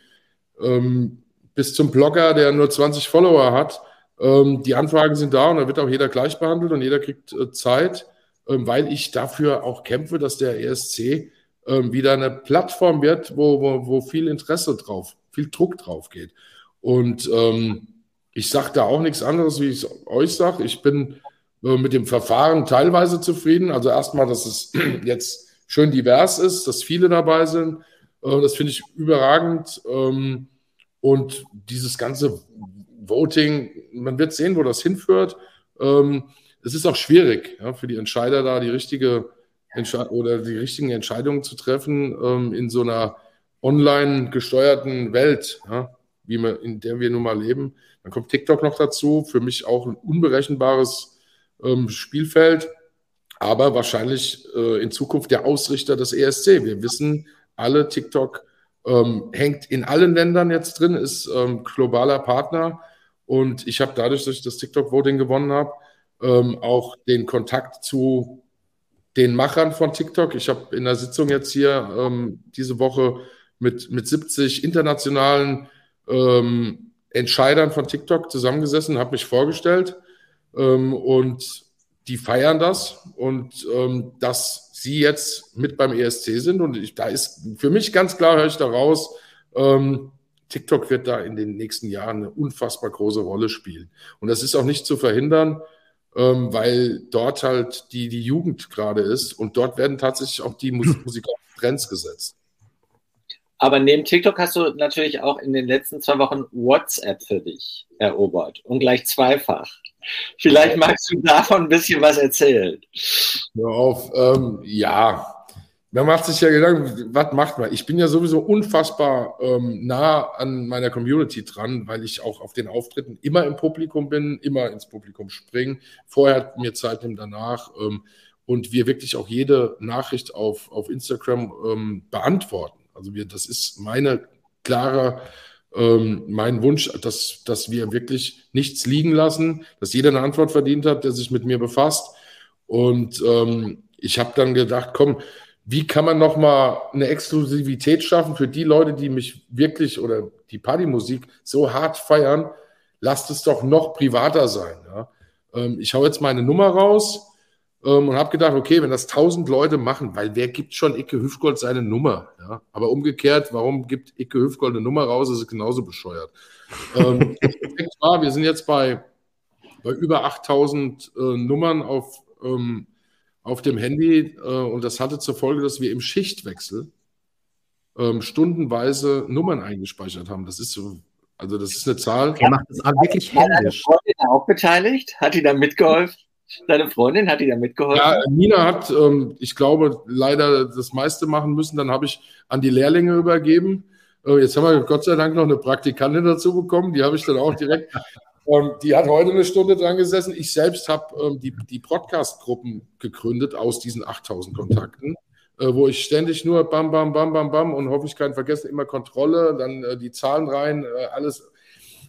bis zum Blogger, der nur 20 Follower hat. Ähm, die Anfragen sind da und da wird auch jeder gleich behandelt und jeder kriegt äh, Zeit, ähm, weil ich dafür auch kämpfe, dass der ESC ähm, wieder eine Plattform wird, wo, wo, wo viel Interesse drauf, viel Druck drauf geht. Und ähm, ich sage da auch nichts anderes, wie ich es euch sage. Ich bin äh, mit dem Verfahren teilweise zufrieden. Also erstmal, dass es jetzt schön divers ist, dass viele dabei sind. Äh, das finde ich überragend. Ähm, und dieses ganze Voting, man wird sehen, wo das hinführt. Ähm, es ist auch schwierig ja, für die Entscheider da die richtige Entsche oder die richtigen Entscheidungen zu treffen ähm, in so einer online gesteuerten Welt, ja, wie wir, in der wir nun mal leben. Dann kommt TikTok noch dazu, für mich auch ein unberechenbares ähm, Spielfeld, aber wahrscheinlich äh, in Zukunft der Ausrichter des ESC. Wir wissen alle, TikTok ähm, hängt in allen Ländern jetzt drin, ist ähm, globaler Partner. Und ich habe dadurch, dass ich das TikTok-Voting gewonnen habe, ähm, auch den Kontakt zu den Machern von TikTok. Ich habe in der Sitzung jetzt hier ähm, diese Woche mit, mit 70 internationalen ähm, Entscheidern von TikTok zusammengesessen, habe mich vorgestellt ähm, und die feiern das und ähm, dass sie jetzt mit beim ESC sind und ich, da ist für mich ganz klar, höre ich da raus, ähm, TikTok wird da in den nächsten Jahren eine unfassbar große Rolle spielen. Und das ist auch nicht zu verhindern, ähm, weil dort halt die, die Jugend gerade ist und dort werden tatsächlich auch die Musik musikalischen Trends gesetzt. Aber neben TikTok hast du natürlich auch in den letzten zwei Wochen WhatsApp für dich erobert und gleich zweifach. Vielleicht magst du davon ein bisschen was erzählen. Hör auf, ähm, ja. Man macht sich ja Gedanken, was macht man? Ich bin ja sowieso unfassbar ähm, nah an meiner Community dran, weil ich auch auf den Auftritten immer im Publikum bin, immer ins Publikum springe. Vorher mir Zeit nehmen, danach. Ähm, und wir wirklich auch jede Nachricht auf, auf Instagram ähm, beantworten. Also wir, das ist meine klare, ähm, mein Wunsch, dass, dass wir wirklich nichts liegen lassen, dass jeder eine Antwort verdient hat, der sich mit mir befasst. Und ähm, ich habe dann gedacht, komm, wie kann man nochmal eine Exklusivität schaffen für die Leute, die mich wirklich oder die Partymusik so hart feiern? Lasst es doch noch privater sein. Ja? Ähm, ich hau jetzt meine Nummer raus ähm, und habe gedacht, okay, wenn das tausend Leute machen, weil wer gibt schon Icke Hüfgold seine Nummer? Ja? Aber umgekehrt, warum gibt Icke Hüfgold eine Nummer raus? Das ist genauso bescheuert. ähm, war, wir sind jetzt bei, bei über 8000 äh, Nummern auf ähm, auf dem Handy äh, und das hatte zur Folge, dass wir im Schichtwechsel ähm, stundenweise Nummern eingespeichert haben. Das ist so, also das ist eine Zahl. Er macht das wirklich händisch. Hat Freundin auch beteiligt? Hat die da mitgeholfen? Deine Freundin hat die da mitgeholfen? Ja, Nina hat, ähm, ich glaube, leider das meiste machen müssen. Dann habe ich an die Lehrlinge übergeben. Äh, jetzt haben wir Gott sei Dank noch eine Praktikantin dazu bekommen. Die habe ich dann auch direkt ähm, die hat heute eine Stunde dran gesessen. Ich selbst habe ähm, die, die Podcast-Gruppen gegründet aus diesen 8000 Kontakten, äh, wo ich ständig nur bam, bam, bam, bam, bam und kann vergessen, immer Kontrolle, dann äh, die Zahlen rein, äh, alles.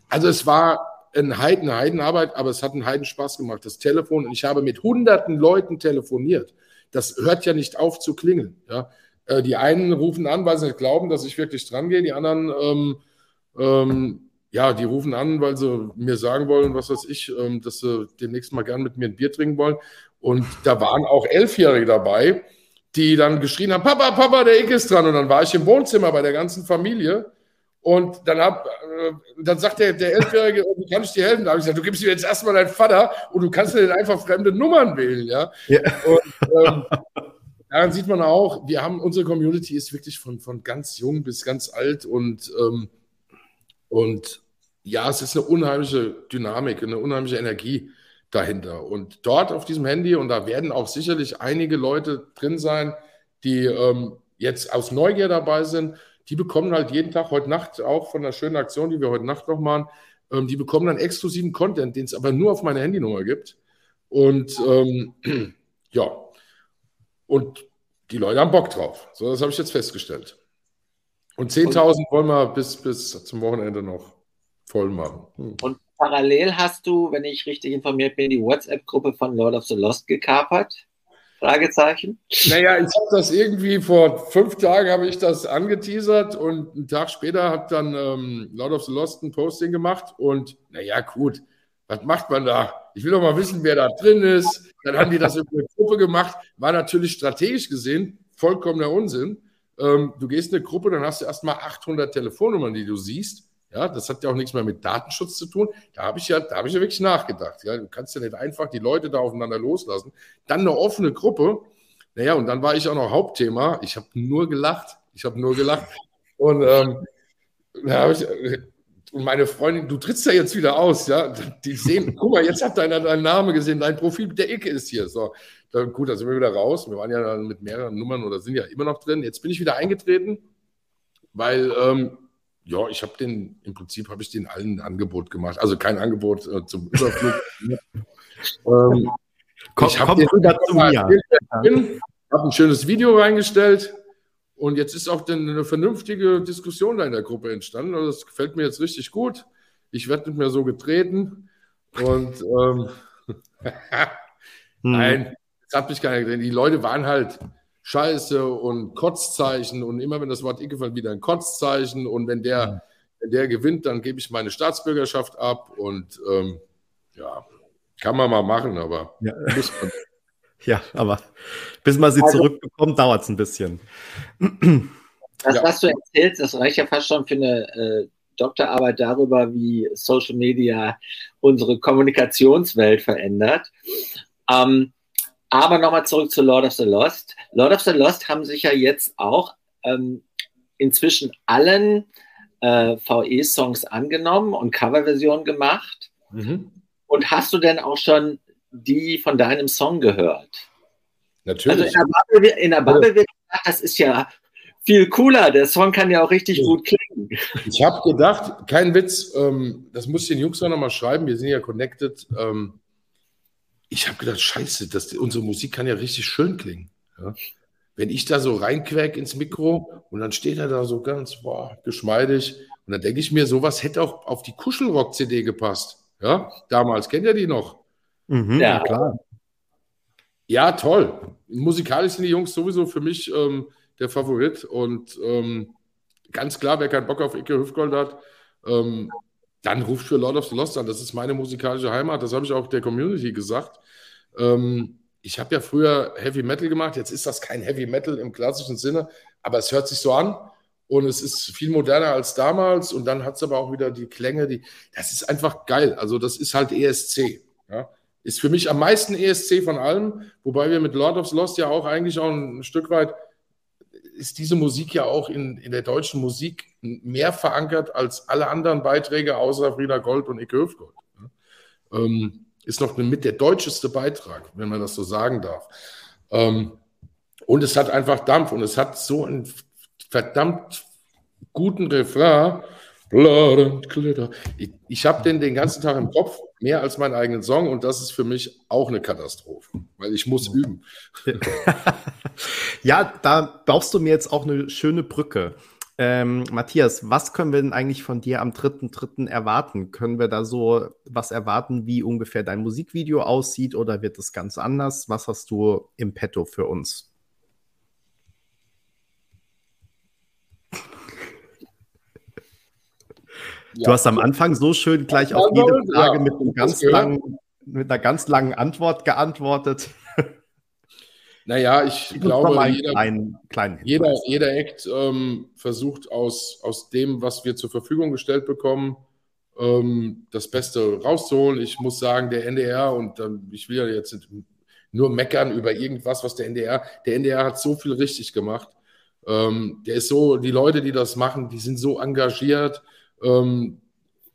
Also es war ein Heiden, Heidenarbeit, aber es hat einen Heiden Spaß gemacht. Das Telefon, und ich habe mit hunderten Leuten telefoniert. Das hört ja nicht auf zu klingeln. Ja? Äh, die einen rufen an, weil sie nicht glauben, dass ich wirklich dran gehe. Die anderen ähm, ähm, ja, die rufen an, weil sie mir sagen wollen, was weiß ich, ähm, dass sie demnächst mal gern mit mir ein Bier trinken wollen. Und da waren auch Elfjährige dabei, die dann geschrien haben, Papa, Papa, der Ick ist dran. Und dann war ich im Wohnzimmer bei der ganzen Familie. Und dann, hab, äh, dann sagt der, der Elfjährige, oh, wie kann ich dir helfen? Da habe ich gesagt, du gibst mir jetzt erstmal deinen Vater und du kannst dir einfach fremde Nummern wählen. Ja? ja. Und, ähm, daran sieht man auch, wir haben, unsere Community ist wirklich von, von ganz jung bis ganz alt und ähm, und ja, es ist eine unheimliche Dynamik, eine unheimliche Energie dahinter. Und dort auf diesem Handy, und da werden auch sicherlich einige Leute drin sein, die ähm, jetzt aus Neugier dabei sind, die bekommen halt jeden Tag, heute Nacht auch von der schönen Aktion, die wir heute Nacht noch machen, ähm, die bekommen dann exklusiven Content, den es aber nur auf meine Handynummer gibt. Und ähm, ja, und die Leute haben Bock drauf. So, das habe ich jetzt festgestellt. Und 10.000 wollen wir bis, bis zum Wochenende noch voll machen. Hm. Und parallel hast du, wenn ich richtig informiert bin, die WhatsApp-Gruppe von Lord of the Lost gekapert? Fragezeichen. Naja, ich habe das irgendwie vor fünf Tagen habe ich das angeteasert und einen Tag später hat dann ähm, Lord of the Lost ein Posting gemacht und naja, gut, was macht man da? Ich will doch mal wissen, wer da drin ist. Dann haben die das in eine Gruppe gemacht, war natürlich strategisch gesehen vollkommener Unsinn. Ähm, du gehst in eine Gruppe, dann hast du erstmal 800 Telefonnummern, die du siehst. Ja, das hat ja auch nichts mehr mit Datenschutz zu tun. Da habe ich ja, da habe ich ja wirklich nachgedacht. Ja, du kannst ja nicht einfach die Leute da aufeinander loslassen. Dann eine offene Gruppe. Naja, und dann war ich auch noch Hauptthema. Ich habe nur gelacht. Ich habe nur gelacht. Und ähm, da habe ich, und meine Freundin, du trittst ja jetzt wieder aus, ja. Die sehen, guck mal, jetzt hat deiner deinen Namen gesehen, dein Profil, der Ecke ist hier. So, dann, gut, da sind wir wieder raus. Wir waren ja mit mehreren Nummern oder sind ja immer noch drin. Jetzt bin ich wieder eingetreten, weil ähm, ja, ich habe den, im Prinzip habe ich den allen ein Angebot gemacht. Also kein Angebot äh, zum Überflug. ähm, komm, ich habe hab ein schönes Video reingestellt und jetzt ist auch eine vernünftige Diskussion da in der Gruppe entstanden. Also das gefällt mir jetzt richtig gut. Ich werde nicht mehr so getreten und ähm, hm. nein, das hat mich keiner gesehen. Die Leute waren halt scheiße und Kotzzeichen und immer wenn das Wort Icke fällt, wieder ein Kotzzeichen und wenn der, mhm. wenn der gewinnt, dann gebe ich meine Staatsbürgerschaft ab und ähm, ja, kann man mal machen, aber ja. muss man. Ja, aber bis man sie also, zurückbekommt, dauert es ein bisschen. Das, ja. was du erzählst, das reicht ja fast schon für eine äh, Doktorarbeit darüber, wie Social Media unsere Kommunikationswelt verändert. Ähm, aber nochmal zurück zu Lord of the Lost. Lord of the Lost haben sich ja jetzt auch ähm, inzwischen allen äh, VE-Songs angenommen und Coverversionen gemacht. Mhm. Und hast du denn auch schon die von deinem Song gehört? Natürlich. Also in der Bubble, in der Bubble wird gesagt, das ist ja viel cooler. Der Song kann ja auch richtig ja. gut klingen. Ich habe gedacht, kein Witz, ähm, das muss ich den Jungs auch nochmal schreiben, wir sind ja connected. Ähm, ich habe gedacht, scheiße, das, unsere Musik kann ja richtig schön klingen. Ja? Wenn ich da so reinquäk ins Mikro und dann steht er da so ganz boah, geschmeidig und dann denke ich mir, sowas hätte auch auf die Kuschelrock-CD gepasst. Ja, damals, kennt ihr die noch? Mhm, ja, klar. Ja, toll. Musikalisch sind die Jungs sowieso für mich ähm, der Favorit. Und ähm, ganz klar, wer keinen Bock auf Icke Hüftgold hat, ähm, dann ruft für Lord of the Lost an. Das ist meine musikalische Heimat. Das habe ich auch der Community gesagt. Ähm, ich habe ja früher Heavy Metal gemacht. Jetzt ist das kein Heavy Metal im klassischen Sinne, aber es hört sich so an. Und es ist viel moderner als damals. Und dann hat es aber auch wieder die Klänge, die. Das ist einfach geil. Also, das ist halt ESC. Ja? Ist für mich am meisten ESC von allem. Wobei wir mit Lord of the Lost ja auch eigentlich auch ein Stück weit ist diese Musik ja auch in, in der deutschen Musik mehr verankert als alle anderen Beiträge außer Frieda Gold und Icke Höfgold. Ähm, ist noch mit der deutscheste Beitrag, wenn man das so sagen darf. Ähm, und es hat einfach Dampf und es hat so einen verdammt guten Refrain. Blood and Glitter. Ich, ich habe den den ganzen Tag im Kopf, mehr als meinen eigenen Song und das ist für mich auch eine Katastrophe, weil ich muss üben. ja, da baust du mir jetzt auch eine schöne Brücke. Ähm, Matthias, was können wir denn eigentlich von dir am 3.3. erwarten? Können wir da so was erwarten, wie ungefähr dein Musikvideo aussieht oder wird es ganz anders? Was hast du im Petto für uns? Ja. Du hast am Anfang so schön gleich auf jede Frage ja, mit, einem ganz langen, mit einer ganz langen Antwort geantwortet. Naja, ich, ich glaube, jeder, kleinen, kleinen jeder, jeder Act ähm, versucht aus, aus dem, was wir zur Verfügung gestellt bekommen, ähm, das Beste rauszuholen. Ich muss sagen, der NDR, und ähm, ich will ja jetzt nur meckern über irgendwas, was der NDR, der NDR hat so viel richtig gemacht. Ähm, der ist so, die Leute, die das machen, die sind so engagiert. Ähm,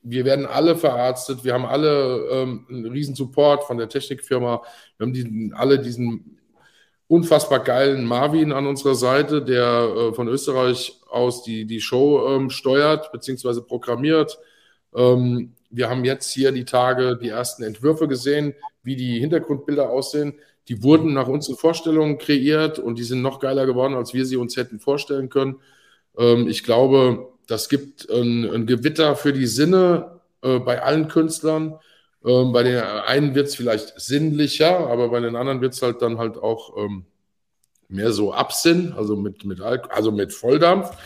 wir werden alle verarztet, wir haben alle ähm, einen riesen Support von der Technikfirma, wir haben die, alle diesen unfassbar geilen Marvin an unserer Seite, der äh, von Österreich aus die, die Show ähm, steuert bzw. programmiert. Ähm, wir haben jetzt hier die Tage die ersten Entwürfe gesehen, wie die Hintergrundbilder aussehen. Die wurden nach unseren Vorstellungen kreiert und die sind noch geiler geworden, als wir sie uns hätten vorstellen können. Ähm, ich glaube, das gibt ein, ein Gewitter für die Sinne äh, bei allen Künstlern. Ähm, bei den einen wird es vielleicht sinnlicher, aber bei den anderen wird es halt dann halt auch ähm, mehr so Absinn, also mit, mit, also mit Volldampf.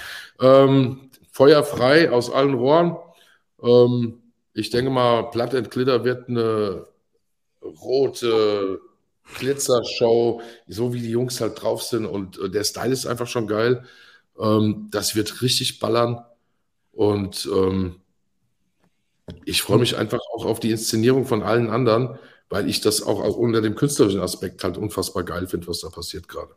Ähm, feuerfrei aus allen Rohren. Ähm, ich denke mal, and Glitter wird eine rote Glitzershow, so wie die Jungs halt drauf sind und äh, der Style ist einfach schon geil. Ähm, das wird richtig ballern und ähm, ich freue mich einfach auch auf die Inszenierung von allen anderen, weil ich das auch unter dem künstlerischen Aspekt halt unfassbar geil finde, was da passiert gerade.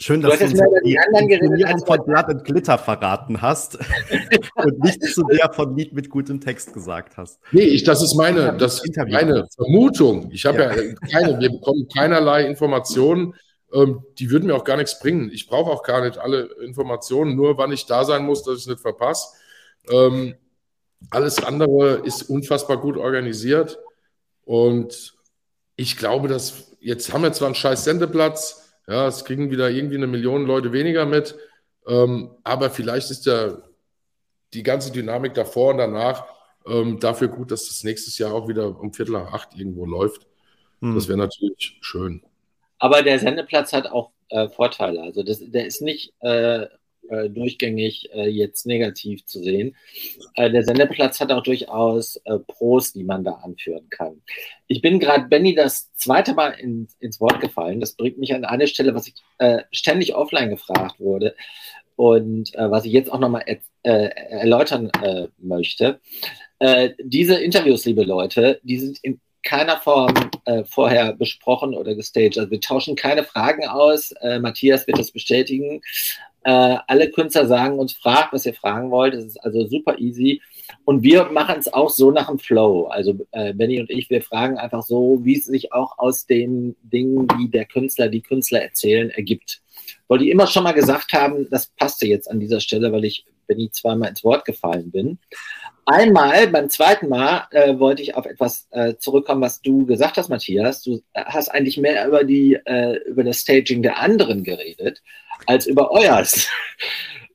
Schön, dass du, uns die, die Inszenierung von Blood and Glitter verraten hast und nicht zu der von Lied mit gutem Text gesagt hast. Nee, ich, das ist meine, das ist meine Vermutung. Ich habe ja. ja keine, wir bekommen keinerlei Informationen. Ähm, die würden mir auch gar nichts bringen. Ich brauche auch gar nicht alle Informationen, nur wann ich da sein muss, dass ich es nicht verpasse. Ähm, alles andere ist unfassbar gut organisiert. Und ich glaube, dass jetzt haben wir zwar einen scheiß Sendeplatz, ja, es kriegen wieder irgendwie eine Million Leute weniger mit, ähm, aber vielleicht ist ja die ganze Dynamik davor und danach ähm, dafür gut, dass das nächstes Jahr auch wieder um Viertel nach acht irgendwo läuft. Hm. Das wäre natürlich schön. Aber der Sendeplatz hat auch äh, Vorteile. Also das, der ist nicht äh, äh, durchgängig äh, jetzt negativ zu sehen. Äh, der Sendeplatz hat auch durchaus äh, Pros, die man da anführen kann. Ich bin gerade Benny das zweite Mal in, ins Wort gefallen. Das bringt mich an eine Stelle, was ich äh, ständig offline gefragt wurde und äh, was ich jetzt auch nochmal er, erläutern möchte. diese Interviews, liebe Leute, die sind in keiner Form äh, vorher besprochen oder gestaged. Also wir tauschen keine Fragen aus. Äh, Matthias wird das bestätigen. Äh, alle Künstler sagen uns, fragt, was ihr fragen wollt. Es ist also super easy. Und wir machen es auch so nach dem Flow. Also äh, Benny und ich, wir fragen einfach so, wie es sich auch aus den Dingen, die der Künstler, die Künstler erzählen, ergibt. Wollte ich immer schon mal gesagt haben, das passte jetzt an dieser Stelle, weil ich Benny zweimal ins Wort gefallen bin. Einmal, beim zweiten Mal, äh, wollte ich auf etwas äh, zurückkommen, was du gesagt hast, Matthias. Du hast eigentlich mehr über, die, äh, über das Staging der anderen geredet, als über euers.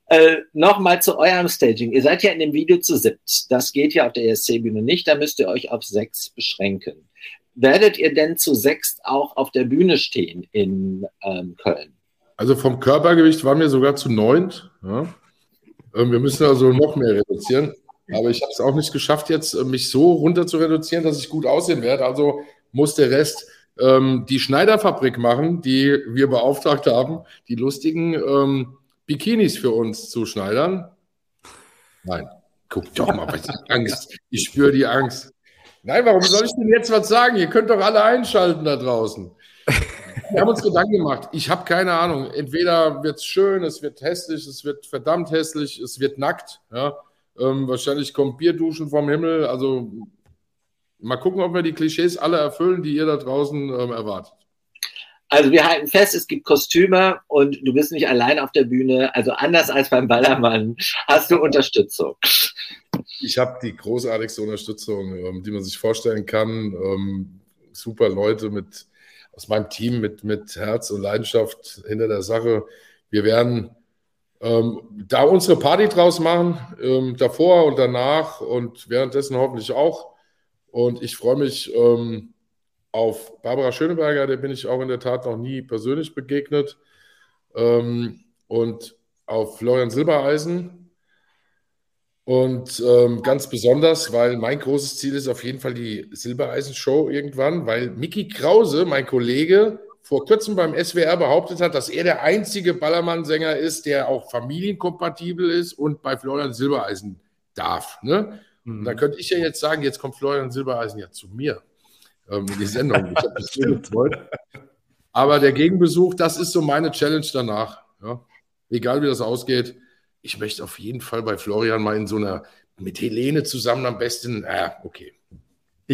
Äh, Nochmal zu eurem Staging. Ihr seid ja in dem Video zu siebt. Das geht ja auf der ESC-Bühne nicht. Da müsst ihr euch auf sechs beschränken. Werdet ihr denn zu sechs auch auf der Bühne stehen in ähm, Köln? Also vom Körpergewicht waren wir sogar zu neunt. Ja. Ähm, wir müssen also noch mehr reduzieren. Aber ich habe es auch nicht geschafft, jetzt äh, mich so runter zu reduzieren, dass ich gut aussehen werde. Also muss der Rest ähm, die Schneiderfabrik machen, die wir beauftragt haben, die lustigen ähm, Bikinis für uns zu schneidern? Nein, guck doch mal, was Angst. Ich spüre die Angst. Nein, warum soll ich denn jetzt was sagen? Ihr könnt doch alle einschalten da draußen. Wir haben uns Gedanken gemacht. Ich habe keine Ahnung. Entweder wird es schön, es wird hässlich, es wird verdammt hässlich, es wird nackt. Ja? Ähm, wahrscheinlich kommt Bierduschen vom Himmel. Also mal gucken, ob wir die Klischees alle erfüllen, die ihr da draußen ähm, erwartet. Also wir halten fest, es gibt Kostüme und du bist nicht allein auf der Bühne. Also anders als beim Ballermann hast du Unterstützung. Ich habe die großartigste Unterstützung, ähm, die man sich vorstellen kann. Ähm, super Leute mit aus meinem Team mit, mit Herz und Leidenschaft hinter der Sache. Wir werden ähm, da unsere Party draus machen, ähm, davor und danach und währenddessen hoffentlich auch. Und ich freue mich, ähm, auf Barbara Schöneberger, der bin ich auch in der Tat noch nie persönlich begegnet. Ähm, und auf Florian Silbereisen. Und ähm, ganz besonders, weil mein großes Ziel ist auf jeden Fall die Silbereisen-Show irgendwann, weil Mickey Krause, mein Kollege, vor kurzem beim SWR behauptet hat, dass er der einzige Ballermann-Sänger ist, der auch familienkompatibel ist und bei Florian Silbereisen darf. Ne? Mhm. Da könnte ich ja jetzt sagen, jetzt kommt Florian Silbereisen ja zu mir ähm, in die Sendung. Ich habe mich so gefreut. Aber der Gegenbesuch, das ist so meine Challenge danach. Ja. Egal wie das ausgeht, ich möchte auf jeden Fall bei Florian mal in so einer, mit Helene zusammen am besten, äh, okay.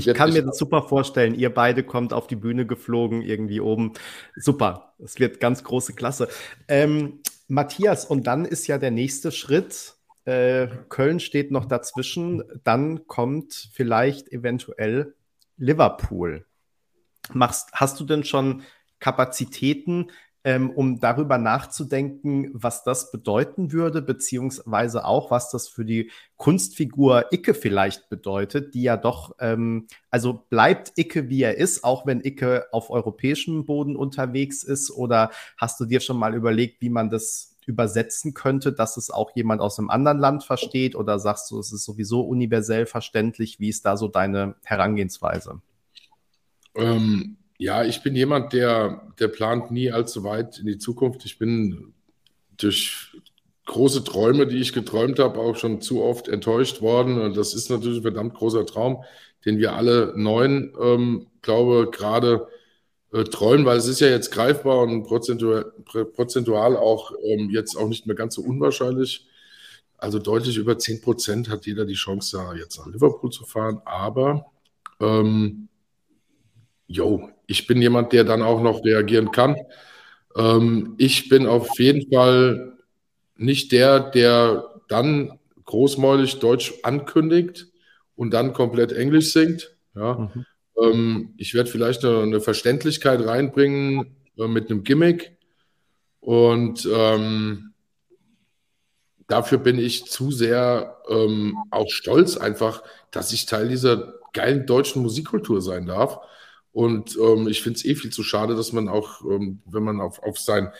Ich kann mir das super vorstellen. Ihr beide kommt auf die Bühne geflogen, irgendwie oben. Super. Es wird ganz große Klasse. Ähm, Matthias, und dann ist ja der nächste Schritt. Äh, Köln steht noch dazwischen. Dann kommt vielleicht eventuell Liverpool. Machst, hast du denn schon Kapazitäten, ähm, um darüber nachzudenken, was das bedeuten würde, beziehungsweise auch, was das für die Kunstfigur Icke vielleicht bedeutet, die ja doch, ähm, also bleibt Icke wie er ist, auch wenn Icke auf europäischem Boden unterwegs ist, oder hast du dir schon mal überlegt, wie man das übersetzen könnte, dass es auch jemand aus einem anderen Land versteht? Oder sagst du, es ist sowieso universell verständlich? Wie ist da so deine Herangehensweise? Ähm, ja, ich bin jemand, der, der plant nie allzu weit in die Zukunft. Ich bin durch große Träume, die ich geträumt habe, auch schon zu oft enttäuscht worden. Und das ist natürlich ein verdammt großer Traum, den wir alle neuen, ähm, glaube gerade äh, träumen, weil es ist ja jetzt greifbar und prozentual, prozentual auch ähm, jetzt auch nicht mehr ganz so unwahrscheinlich. Also deutlich über 10 Prozent hat jeder die Chance, da jetzt nach Liverpool zu fahren. Aber ähm, jo, ich bin jemand, der dann auch noch reagieren kann. Ähm, ich bin auf jeden Fall nicht der, der dann großmäulig Deutsch ankündigt und dann komplett Englisch singt. Ja. Mhm. Ähm, ich werde vielleicht eine, eine, Verständlichkeit reinbringen äh, mit einem Gimmick. Und ähm, dafür bin ich zu sehr ähm, auch stolz einfach, dass ich Teil dieser geilen deutschen Musikkultur sein darf. Und ähm, ich finde es eh viel zu schade, dass man auch, ähm, wenn man auf, auf sein,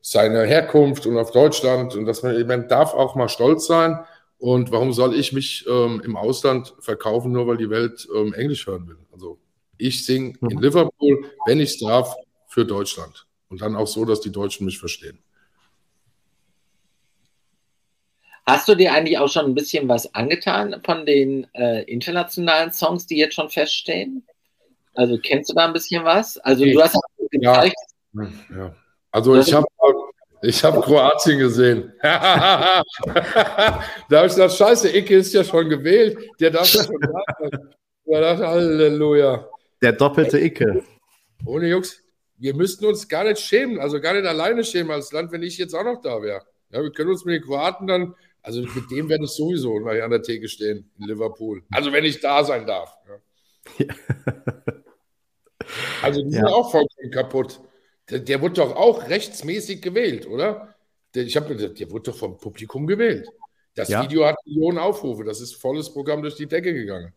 seine Herkunft und auf Deutschland und dass man, man darf auch mal stolz sein. Und warum soll ich mich ähm, im Ausland verkaufen, nur weil die Welt ähm, Englisch hören will? Also ich singe in mhm. Liverpool, wenn ich es darf, für Deutschland. Und dann auch so, dass die Deutschen mich verstehen. Hast du dir eigentlich auch schon ein bisschen was angetan von den äh, internationalen Songs, die jetzt schon feststehen? Also kennst du da ein bisschen was? Also du hast ja, gezeigt. Ja. Also ich habe Ich habe Kroatien gesehen. da habe ich gesagt, scheiße, Icke ist ja schon gewählt. Der darf ja schon da sein. Da dachte, Halleluja. Der doppelte Icke. Ohne Jungs, wir müssten uns gar nicht schämen, also gar nicht alleine schämen als Land, wenn ich jetzt auch noch da wäre. Ja, wir können uns mit den Kroaten dann, also mit dem werde ich sowieso mal hier an der Theke stehen in Liverpool. Also wenn ich da sein darf. Ja. Also die ja. sind auch vollkommen kaputt. Der, der wurde doch auch rechtsmäßig gewählt, oder? Der, ich habe der wurde doch vom Publikum gewählt. Das ja. Video hat Millionen Aufrufe. Das ist volles Programm durch die Decke gegangen.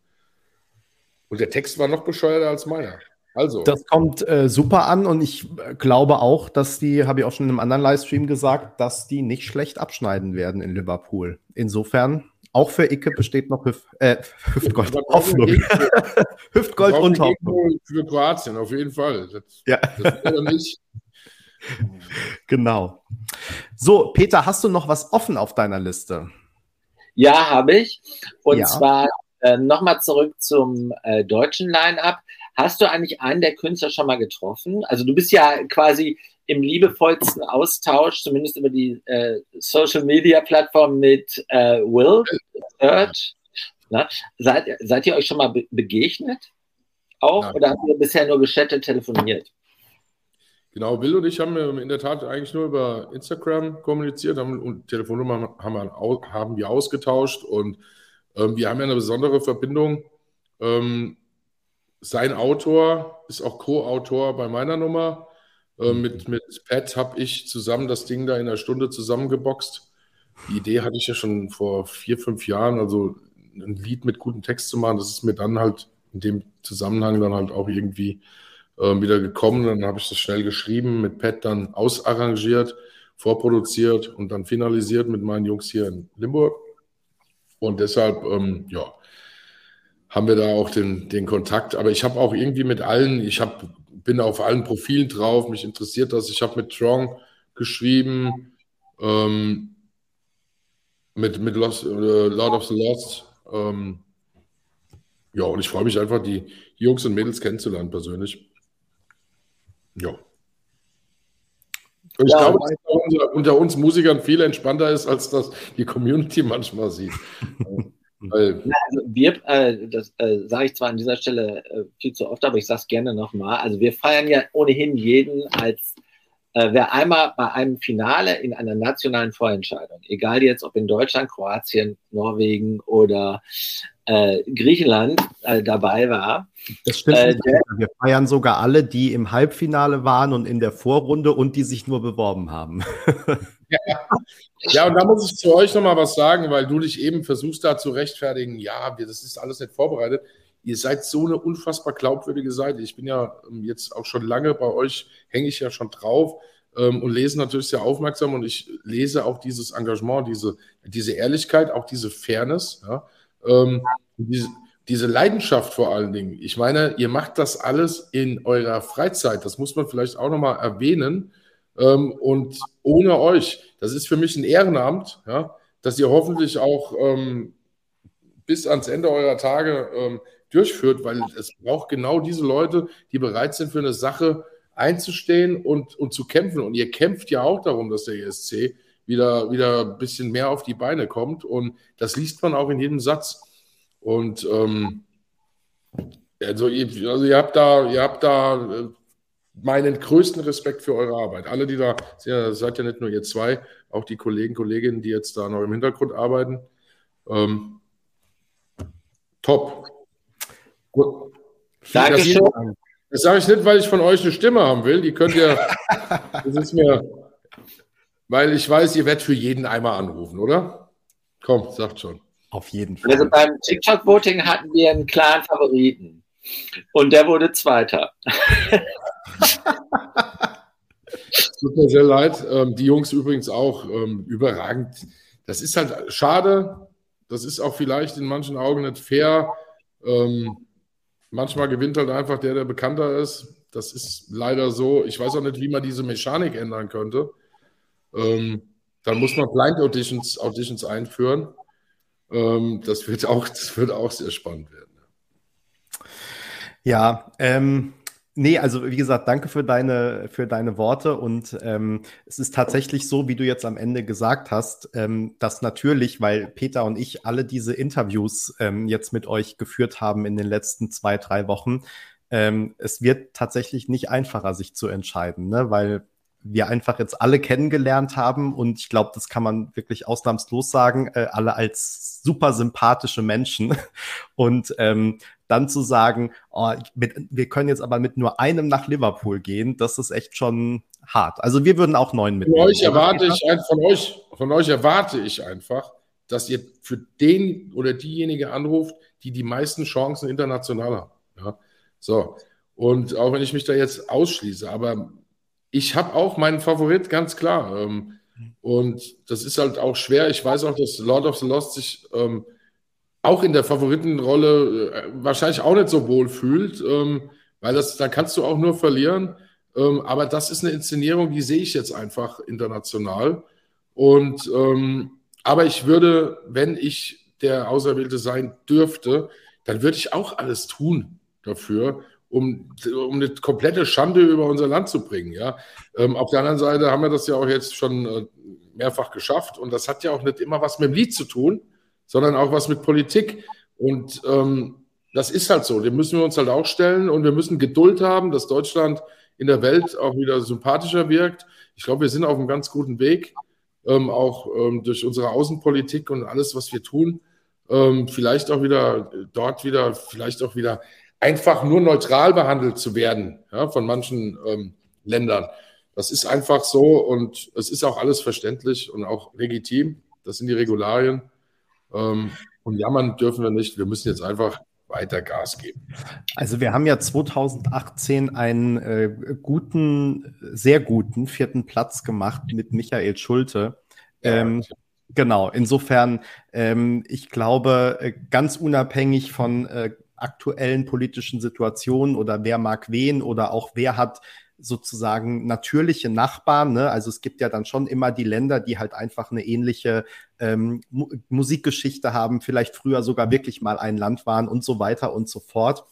Und der Text war noch bescheuerter als meiner. Also. Das kommt äh, super an und ich äh, glaube auch, dass die, habe ich auch schon in einem anderen Livestream gesagt, dass die nicht schlecht abschneiden werden in Liverpool. Insofern, auch für Icke besteht noch Hüf, äh, Hüftgold. Hoffnung. Hüftgold und Hoffnung. Für Kroatien, auf jeden Fall. Das, ja. Das nicht. Genau. So, Peter, hast du noch was offen auf deiner Liste? Ja, habe ich. Und ja. zwar äh, nochmal zurück zum äh, deutschen Line-Up. Hast du eigentlich einen der Künstler schon mal getroffen? Also du bist ja quasi im liebevollsten Austausch, zumindest über die äh, Social Media Plattform mit äh, Will Search. Seid, seid ihr euch schon mal be begegnet? Auch? Nein. Oder habt ihr bisher nur geschattet, telefoniert? Genau, Will und ich haben in der Tat eigentlich nur über Instagram kommuniziert haben, und Telefonnummer haben wir, haben wir ausgetauscht und ähm, wir haben ja eine besondere Verbindung. Ähm, sein Autor ist auch Co-Autor bei meiner Nummer. Äh, mit, mit Pat habe ich zusammen das Ding da in einer Stunde zusammengeboxt. Die Idee hatte ich ja schon vor vier, fünf Jahren, also ein Lied mit gutem Text zu machen. Das ist mir dann halt in dem Zusammenhang dann halt auch irgendwie äh, wieder gekommen. Dann habe ich das schnell geschrieben, mit Pat dann ausarrangiert, vorproduziert und dann finalisiert mit meinen Jungs hier in Limburg. Und deshalb, ähm, ja, haben wir da auch den, den Kontakt. Aber ich habe auch irgendwie mit allen, ich hab, bin auf allen Profilen drauf, mich interessiert das. Ich habe mit Trong geschrieben, ähm, mit, mit Lost, äh, Lord of the Lost. Ähm, ja, und ich freue mich einfach, die, Jungs und Mädels kennenzulernen persönlich. Ja. Ich ja, glaube, dass unter, unter, uns Musikern viel entspannter ist, als das die Community manchmal sieht. Weil also wir, äh, das äh, sage ich zwar an dieser Stelle äh, viel zu oft, aber ich sage es gerne nochmal. Also wir feiern ja ohnehin jeden als äh, wer einmal bei einem Finale in einer nationalen Vorentscheidung, egal jetzt ob in Deutschland, Kroatien, Norwegen oder äh, Griechenland äh, dabei war. Das stimmt. Äh, der, wir feiern sogar alle, die im Halbfinale waren und in der Vorrunde und die sich nur beworben haben. ja. und da muss ich zu euch nochmal was sagen, weil du dich eben versuchst da zu rechtfertigen, ja, das ist alles nicht vorbereitet. Ihr seid so eine unfassbar glaubwürdige Seite. Ich bin ja ähm, jetzt auch schon lange bei euch, hänge ich ja schon drauf ähm, und lese natürlich sehr aufmerksam und ich lese auch dieses Engagement, diese, diese Ehrlichkeit, auch diese Fairness. Ja ähm, diese, diese Leidenschaft vor allen Dingen. Ich meine, ihr macht das alles in eurer Freizeit. Das muss man vielleicht auch nochmal erwähnen. Ähm, und ohne euch, das ist für mich ein Ehrenamt, ja, dass ihr hoffentlich auch ähm, bis ans Ende eurer Tage ähm, durchführt, weil es braucht genau diese Leute, die bereit sind, für eine Sache einzustehen und, und zu kämpfen. Und ihr kämpft ja auch darum, dass der ESC wieder, wieder ein bisschen mehr auf die Beine kommt. Und das liest man auch in jedem Satz. Und ähm, also, ihr, also ihr habt da, ihr habt da äh, meinen größten Respekt für eure Arbeit. Alle, die da, ihr seid ja nicht nur ihr zwei, auch die Kollegen, Kolleginnen, die jetzt da noch im Hintergrund arbeiten. Ähm, top. Gut. Dankeschön. Das, das sage ich nicht, weil ich von euch eine Stimme haben will. Die könnt ihr, das ist mir, weil ich weiß, ihr werdet für jeden einmal anrufen, oder? Komm, sagt schon. Auf jeden Fall. Also beim TikTok-Voting hatten wir einen klaren Favoriten. Und der wurde Zweiter. Tut mir sehr leid. Ähm, die Jungs übrigens auch ähm, überragend. Das ist halt schade. Das ist auch vielleicht in manchen Augen nicht fair. Ähm, manchmal gewinnt halt einfach der, der bekannter ist. Das ist leider so. Ich weiß auch nicht, wie man diese Mechanik ändern könnte. Ähm, dann muss man Blind Auditions, Auditions einführen. Ähm, das, wird auch, das wird auch sehr spannend werden. Ja, ähm, Nee, also wie gesagt, danke für deine, für deine Worte. Und ähm, es ist tatsächlich so, wie du jetzt am Ende gesagt hast, ähm, dass natürlich, weil Peter und ich alle diese Interviews ähm, jetzt mit euch geführt haben in den letzten zwei, drei Wochen, ähm, es wird tatsächlich nicht einfacher, sich zu entscheiden, ne? weil wir einfach jetzt alle kennengelernt haben und ich glaube, das kann man wirklich ausnahmslos sagen, äh, alle als super sympathische Menschen. Und ähm, dann zu sagen, oh, mit, wir können jetzt aber mit nur einem nach Liverpool gehen, das ist echt schon hart. Also wir würden auch neun mitnehmen. Von euch erwarte ich, von euch, von euch erwarte ich einfach, dass ihr für den oder diejenige anruft, die die meisten Chancen international haben. Ja? So. Und auch wenn ich mich da jetzt ausschließe, aber ich habe auch meinen Favorit, ganz klar. Ähm, und das ist halt auch schwer. Ich weiß auch, dass Lord of the Lost sich ähm, auch in der Favoritenrolle äh, wahrscheinlich auch nicht so wohl fühlt, ähm, weil das, da kannst du auch nur verlieren. Ähm, aber das ist eine Inszenierung, die sehe ich jetzt einfach international. Und ähm, aber ich würde, wenn ich der Auserwählte sein dürfte, dann würde ich auch alles tun dafür, um, um eine komplette Schande über unser Land zu bringen. Ja? Ähm, auf der anderen Seite haben wir das ja auch jetzt schon äh, mehrfach geschafft und das hat ja auch nicht immer was mit dem Lied zu tun, sondern auch was mit Politik. Und ähm, das ist halt so. Dem müssen wir uns halt auch stellen und wir müssen Geduld haben, dass Deutschland in der Welt auch wieder sympathischer wirkt. Ich glaube, wir sind auf einem ganz guten Weg, ähm, auch ähm, durch unsere Außenpolitik und alles, was wir tun. Ähm, vielleicht auch wieder dort wieder, vielleicht auch wieder einfach nur neutral behandelt zu werden ja, von manchen ähm, Ländern. Das ist einfach so und es ist auch alles verständlich und auch legitim. Das sind die Regularien. Ähm, und jammern dürfen wir nicht. Wir müssen jetzt einfach weiter Gas geben. Also wir haben ja 2018 einen äh, guten, sehr guten vierten Platz gemacht mit Michael Schulte. Ähm, ja, genau, insofern, ähm, ich glaube, äh, ganz unabhängig von äh, aktuellen politischen Situationen oder wer mag wen oder auch wer hat sozusagen natürliche Nachbarn. Ne? Also es gibt ja dann schon immer die Länder, die halt einfach eine ähnliche ähm, Mu Musikgeschichte haben, vielleicht früher sogar wirklich mal ein Land waren und so weiter und so fort.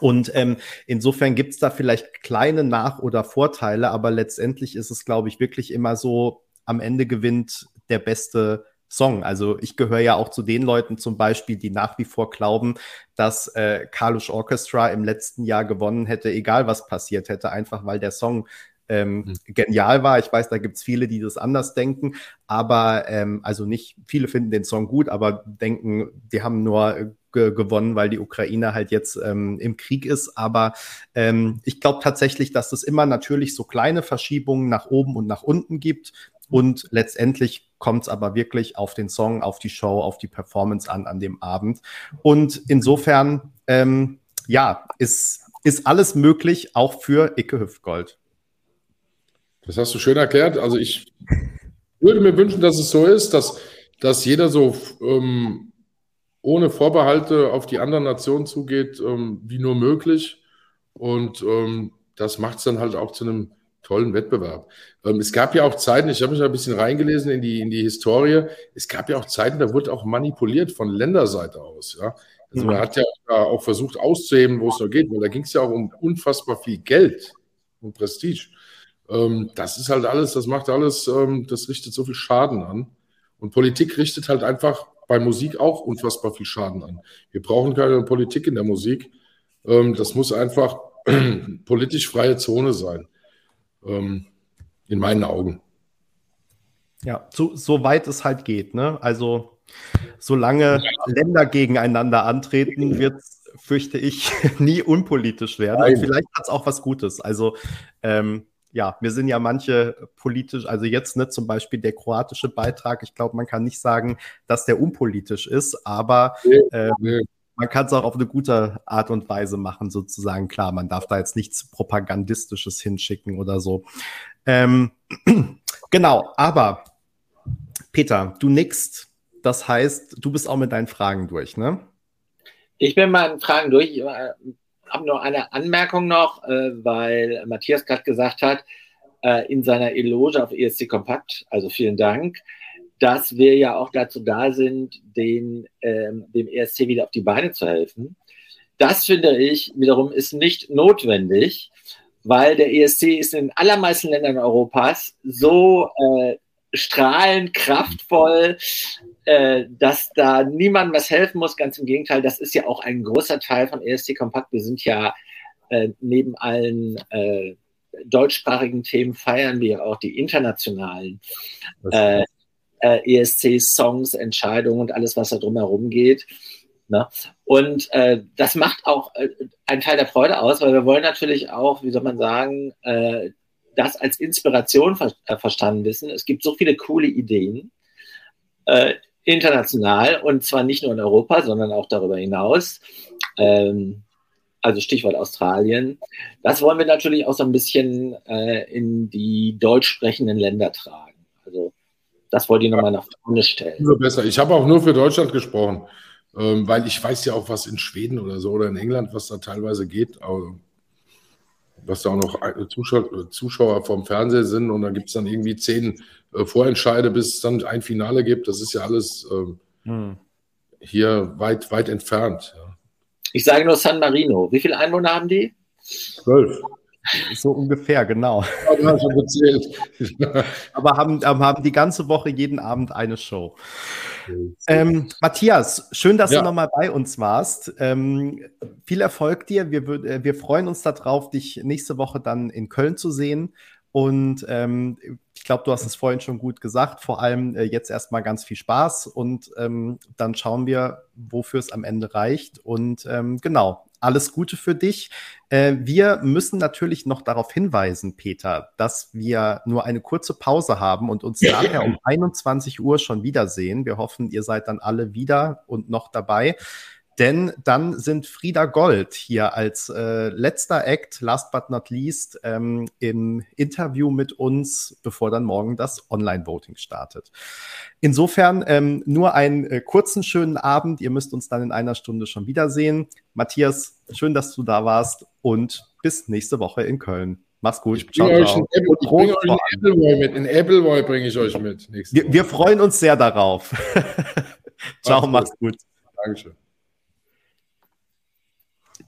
Und ähm, insofern gibt es da vielleicht kleine Nach- oder Vorteile, aber letztendlich ist es, glaube ich, wirklich immer so, am Ende gewinnt der beste Song. Also ich gehöre ja auch zu den Leuten zum Beispiel, die nach wie vor glauben, dass äh, Carlos Orchestra im letzten Jahr gewonnen hätte, egal was passiert hätte, einfach weil der Song ähm, mhm. genial war. Ich weiß, da gibt es viele, die das anders denken, aber ähm, also nicht, viele finden den Song gut, aber denken, die haben nur ge gewonnen, weil die Ukraine halt jetzt ähm, im Krieg ist. Aber ähm, ich glaube tatsächlich, dass es immer natürlich so kleine Verschiebungen nach oben und nach unten gibt. Und letztendlich kommt es aber wirklich auf den Song, auf die Show, auf die Performance an an dem Abend. Und insofern, ähm, ja, ist, ist alles möglich, auch für Icke Hüftgold. Das hast du schön erklärt. Also ich würde mir wünschen, dass es so ist, dass, dass jeder so ähm, ohne Vorbehalte auf die anderen Nationen zugeht, ähm, wie nur möglich. Und ähm, das macht es dann halt auch zu einem tollen Wettbewerb. Ähm, es gab ja auch Zeiten, ich habe mich ein bisschen reingelesen in die, in die Historie, es gab ja auch Zeiten, da wurde auch manipuliert von Länderseite aus. Ja? Also man hat ja auch versucht auszuheben, wo es noch geht, weil da ging es ja auch um unfassbar viel Geld und Prestige. Ähm, das ist halt alles, das macht alles, ähm, das richtet so viel Schaden an. Und Politik richtet halt einfach bei Musik auch unfassbar viel Schaden an. Wir brauchen keine Politik in der Musik. das muss einfach politisch freie Zone sein ähm, in meinen Augen. Ja, so, so weit es halt geht. Ne? Also solange Länder gegeneinander antreten, wird es, fürchte ich, nie unpolitisch werden. Und vielleicht hat es auch was Gutes. Also ähm, ja, wir sind ja manche politisch, also jetzt ne, zum Beispiel der kroatische Beitrag, ich glaube, man kann nicht sagen, dass der unpolitisch ist, aber nee, äh, nee man kann es auch auf eine gute Art und Weise machen, sozusagen. Klar, man darf da jetzt nichts Propagandistisches hinschicken oder so. Ähm, genau, aber Peter, du nickst. Das heißt, du bist auch mit deinen Fragen durch, ne? Ich bin mit meinen Fragen durch. Ich äh, habe noch eine Anmerkung noch, äh, weil Matthias gerade gesagt hat, äh, in seiner Eloge auf ESC Kompakt, also vielen Dank, dass wir ja auch dazu da sind, den, ähm, dem ESC wieder auf die Beine zu helfen. das finde ich wiederum ist nicht notwendig, weil der ESC ist in allermeisten Ländern Europas so äh, strahlend, kraftvoll, äh, dass da niemandem was helfen muss. Ganz im Gegenteil, das ist ja auch ein großer Teil von ESC Kompakt. Wir sind ja äh, neben allen äh, deutschsprachigen Themen feiern wir auch die internationalen äh, äh, ESC-Songs, Entscheidungen und alles, was da drumherum geht. Ne? Und äh, das macht auch äh, einen Teil der Freude aus, weil wir wollen natürlich auch, wie soll man sagen, äh, das als Inspiration ver äh, verstanden wissen. Es gibt so viele coole Ideen äh, international und zwar nicht nur in Europa, sondern auch darüber hinaus. Ähm, also Stichwort Australien. Das wollen wir natürlich auch so ein bisschen äh, in die deutsch sprechenden Länder tragen. Also das wollte ich nochmal nach vorne stellen. Besser. Ich habe auch nur für Deutschland gesprochen, ähm, weil ich weiß ja auch, was in Schweden oder so oder in England, was da teilweise geht, was da auch noch Zuschauer, Zuschauer vom Fernseher sind und da gibt es dann irgendwie zehn äh, Vorentscheide, bis es dann ein Finale gibt. Das ist ja alles ähm, hm. hier weit, weit entfernt. Ich sage nur San Marino. Wie viele Einwohner haben die? Zwölf. So ungefähr, genau. Aber haben, ähm, haben die ganze Woche jeden Abend eine Show. Ähm, Matthias, schön, dass ja. du nochmal bei uns warst. Ähm, viel Erfolg dir. Wir, äh, wir freuen uns darauf, dich nächste Woche dann in Köln zu sehen. Und ähm, ich glaube, du hast es vorhin schon gut gesagt. Vor allem äh, jetzt erstmal ganz viel Spaß und ähm, dann schauen wir, wofür es am Ende reicht. Und ähm, genau, alles Gute für dich. Äh, wir müssen natürlich noch darauf hinweisen, Peter, dass wir nur eine kurze Pause haben und uns nachher um 21 Uhr schon wiedersehen. Wir hoffen, ihr seid dann alle wieder und noch dabei. Denn dann sind Frieda Gold hier als äh, letzter Act, last but not least, ähm, im Interview mit uns, bevor dann morgen das Online-Voting startet. Insofern ähm, nur einen äh, kurzen, schönen Abend. Ihr müsst uns dann in einer Stunde schon wiedersehen. Matthias, schön, dass du da warst und bis nächste Woche in Köln. Mach's gut. Ich bringe euch, bring euch einen Appleboy mit. In Appleboy bringe ich euch mit. Wir, wir, freuen uns sehr darauf. ciao, mach's gut. Dankeschön.